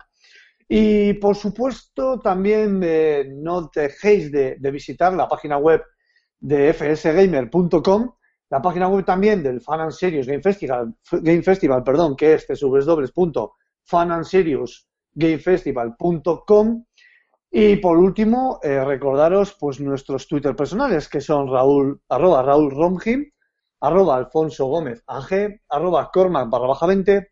Y por supuesto, también eh, no dejéis de, visitar la página web de fsgamer.com, la página web también del Fan and Serious Game Festival, Game Festival perdón, que es www.fanandserious.gamefestival.com y por último, eh, recordaros pues nuestros Twitter personales, que son Raúl, arroba Raúl Romjim, arroba Alfonso Gómez AG, arroba Cormac barra baja 20,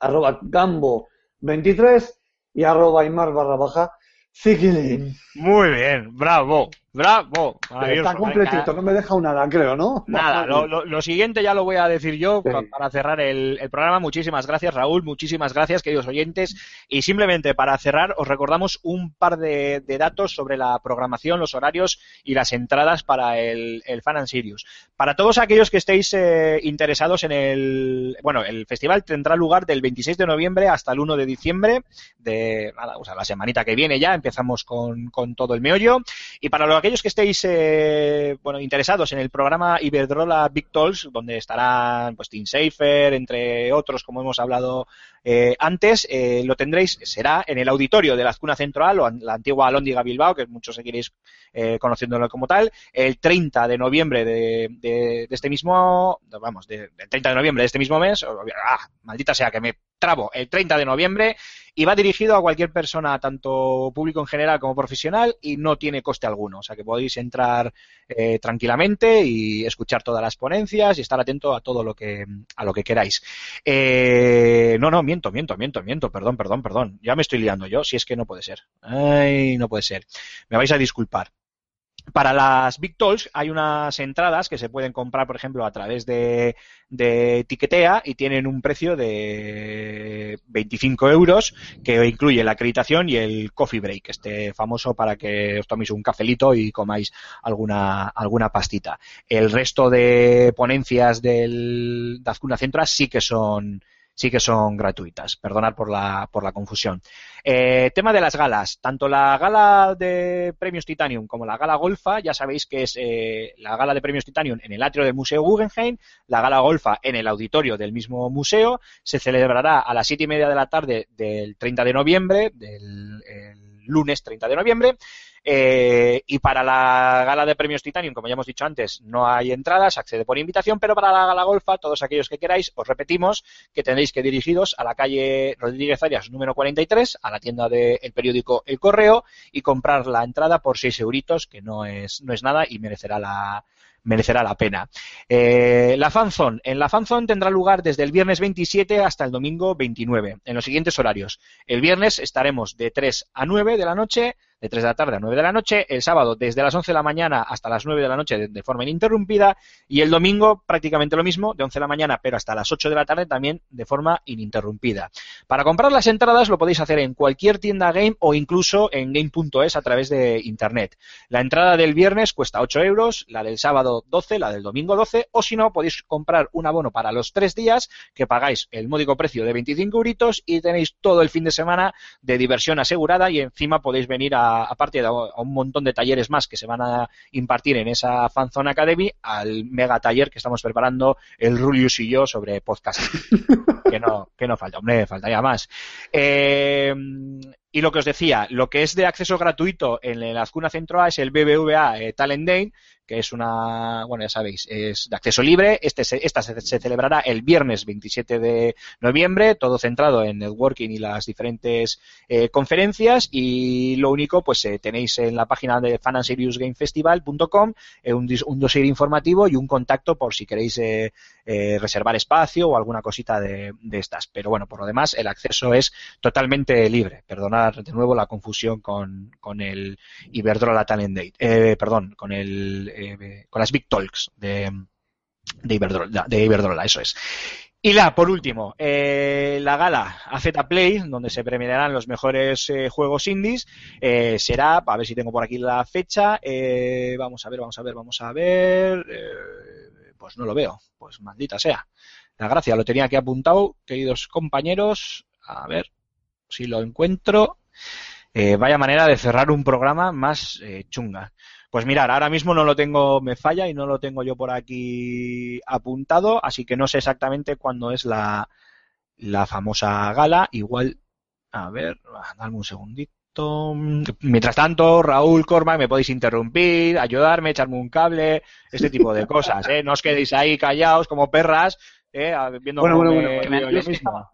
arroba Gambo 23 y arroba Aymar barra baja Zikilin. Muy bien, bravo, bravo. Está completito, no me deja un nada, creo, ¿no? Nada, lo, lo- lo siguiente ya lo voy a decir yo Sí. para cerrar el, el programa. Muchísimas gracias, Raúl. Muchísimas gracias, queridos oyentes. Y simplemente para cerrar, os recordamos un par de, de datos sobre la programación, los horarios y las entradas para el, el Fan and Sirius. Para todos aquellos que estéis eh, interesados en el. Bueno, el festival tendrá lugar del 26 de noviembre hasta el 1 de diciembre, de nada, o sea, la semanita que viene ya. Empezamos con, con todo el meollo. Y para los- aquellos que estéis eh, bueno, interesados en el programa Iberdrola Big donde estarán pues, Team Safer, entre otros, como hemos hablado eh, antes, eh, lo tendréis, será en el auditorio de la Azcuna Central o la antigua Alhóndiga Bilbao, que muchos seguiréis eh, conociéndolo como tal, el 30 de noviembre de, de- este mismo, vamos, de- del 30 de noviembre de este mismo mes, ah, maldita sea que me trabo, el 30 de noviembre, y va dirigido a cualquier persona, tanto público en general como profesional, y no tiene coste alguno. O sea que podéis entrar eh, tranquilamente y escuchar todas las ponencias y estar atento a todo lo que a lo que queráis. Eh, no, no, miento, miento, miento, miento, perdón, perdón, perdón. Ya me estoy liando yo, si es que no puede ser. Ay, no puede ser. Me vais a disculpar. Para las Big Talks hay unas entradas que se pueden comprar, por ejemplo, a través de, Tiquetea y tienen un precio de 25 euros que incluye la acreditación y el coffee break, este famoso para que os toméis un cafelito y comáis alguna, alguna pastita. El resto de ponencias del, de Azcuna Centra sí que son sí que son gratuitas. Perdonad por la, por la confusión. Eh, tema de las galas. Tanto la gala de premios Titanium como la gala Golfa, ya sabéis que es eh, la gala de premios Titanium en el atrio del Museo Guggenheim, la gala Golfa en el auditorio del mismo museo. Se celebrará a las siete y media de la tarde del 30 de noviembre, del el lunes 30 de noviembre. Eh, y para la gala de premios Titanium, como ya hemos dicho antes, no hay entradas, accede por invitación, pero para la gala Golfa, todos aquellos que queráis, os repetimos que tendréis que dirigiros a la calle Rodríguez Arias número 43, a la tienda del periódico El Correo, y comprar la entrada por 6 euritos, que no es, no es nada y merecerá la, merecerá la pena. Eh, la fanzone. En la fanzone tendrá lugar desde el viernes 27 hasta el domingo 29, en los siguientes horarios. El viernes estaremos de 3 a 9 de la noche, de 3 de la tarde a 9 de la noche, el sábado desde las 11 de la mañana hasta las 9 de la noche de, forma ininterrumpida y el domingo prácticamente lo mismo, de 11 de la mañana pero hasta las 8 de la tarde también de forma ininterrumpida. Para comprar las entradas lo podéis hacer en cualquier tienda game o incluso en game.es a través de internet. La entrada del viernes cuesta 8 euros, la del sábado 12, la del domingo 12 o si no podéis comprar un abono para los tres días que pagáis el módico precio de 25 euritos y tenéis todo el fin de semana de diversión asegurada y encima podéis venir a aparte de a un montón de talleres más que se van a impartir en esa Fanzone Academy, al mega taller que estamos preparando el Rulius y yo sobre podcast. que no, que no falta, hombre, faltaría más. Eh, y lo que os decía, lo que es de acceso gratuito en la Azcuna Centro A es el BBVA eh, Talent Day, que es una, bueno, ya sabéis, es de acceso libre. Este se, esta se, celebrará el viernes 27 de noviembre, todo centrado en networking y las diferentes eh, conferencias. Y lo único, pues eh, tenéis en la página de fanandseriusgamefestival.com eh, un, un, dossier informativo y un contacto por si queréis eh, reservar espacio o alguna cosita de, de, estas. Pero bueno, por lo demás, el acceso es totalmente libre. Perdonad de nuevo la confusión con, con el Iberdrola Talent Day. perdón, con el eh, con las Big Talks de, de, Iberdrola, eso es. Y la, por último, eh, la gala AZ Play, donde se premiarán los mejores eh, juegos indies, eh, será, a ver si tengo por aquí la fecha, eh, vamos a ver, vamos a ver, vamos a ver, pues no lo veo, pues maldita sea. La gracia, lo tenía aquí apuntado, queridos compañeros, a ver si lo encuentro. vaya manera de cerrar un programa más chunga. Pues mirar, ahora mismo no lo tengo, me falla y no lo tengo yo por aquí apuntado, así que no sé exactamente cuándo es la, la famosa gala. Igual, a ver, dame un segundito. Mientras tanto, Raúl, Cormac, me podéis interrumpir, ayudarme, echarme un cable, este tipo de cosas, ¿eh? No os quedéis ahí callados como perras, ¿eh? Viendo bueno, bueno, bueno, bueno, yo mismo.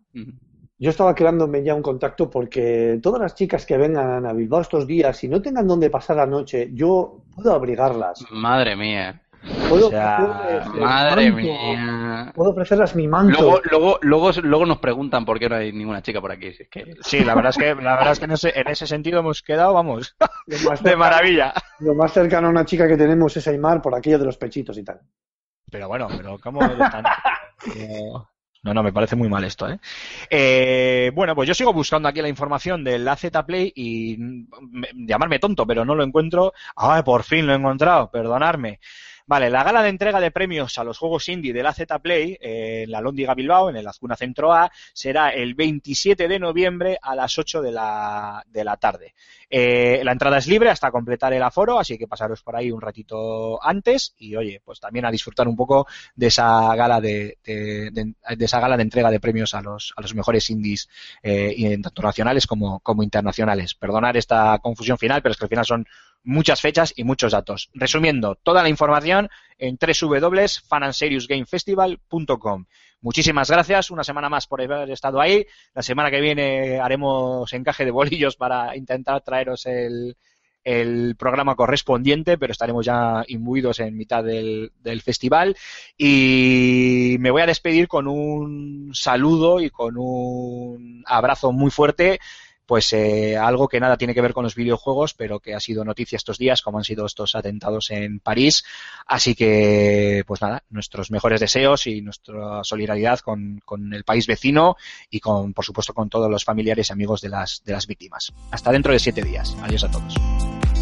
Yo estaba creándome ya un contacto porque todas las chicas que vengan a Bilbao estos días y no tengan dónde pasar la noche, yo puedo abrigarlas. Madre mía. Puedo o sea, madre manto, mía. Puedo ofrecerlas mi manto. Luego, luego, luego, luego nos preguntan por qué no hay ninguna chica por aquí. Si es que... Sí, la verdad es que, la verdad es que en, ese, en ese sentido hemos quedado, vamos, de maravilla. Lo más cercano a una chica que tenemos es Aymar por aquello de los pechitos y tal. Pero bueno, pero ¿cómo están? No, no, me parece muy mal esto, ¿eh? ¿eh? Bueno, pues yo sigo buscando aquí la información del AZ Play y me, llamarme tonto, pero no lo encuentro. ¡Ay, por fin lo he encontrado! Perdonarme. Vale, la gala de entrega de premios a los juegos indie de la Z Play eh, en la Lóndiga Bilbao, en el Azcuna Centro A, será el 27 de noviembre a las 8 de la, de la tarde. Eh, la entrada es libre hasta completar el aforo, así que pasaros por ahí un ratito antes y, oye, pues también a disfrutar un poco de esa gala de, de, esa gala de entrega de premios a los, a los mejores indies, eh, tanto nacionales como, como internacionales. Perdonar esta confusión final, pero es que al final son muchas fechas y muchos datos. Resumiendo, toda la información en www.fananseriusgamefestival.com. Muchísimas gracias una semana más por haber estado ahí. La semana que viene haremos encaje de bolillos para intentar traeros el, el programa correspondiente, pero estaremos ya imbuidos en mitad del, festival. Y me voy a despedir con un saludo y con un abrazo muy fuerte pues eh, algo que nada tiene que ver con los videojuegos, pero que ha sido noticia estos días, como han sido estos atentados en París. Así que, pues nada, nuestros mejores deseos y nuestra solidaridad con, con el país vecino y con, por supuesto, con todos los familiares y amigos de las, de las víctimas. Hasta dentro de siete días. Adiós a todos.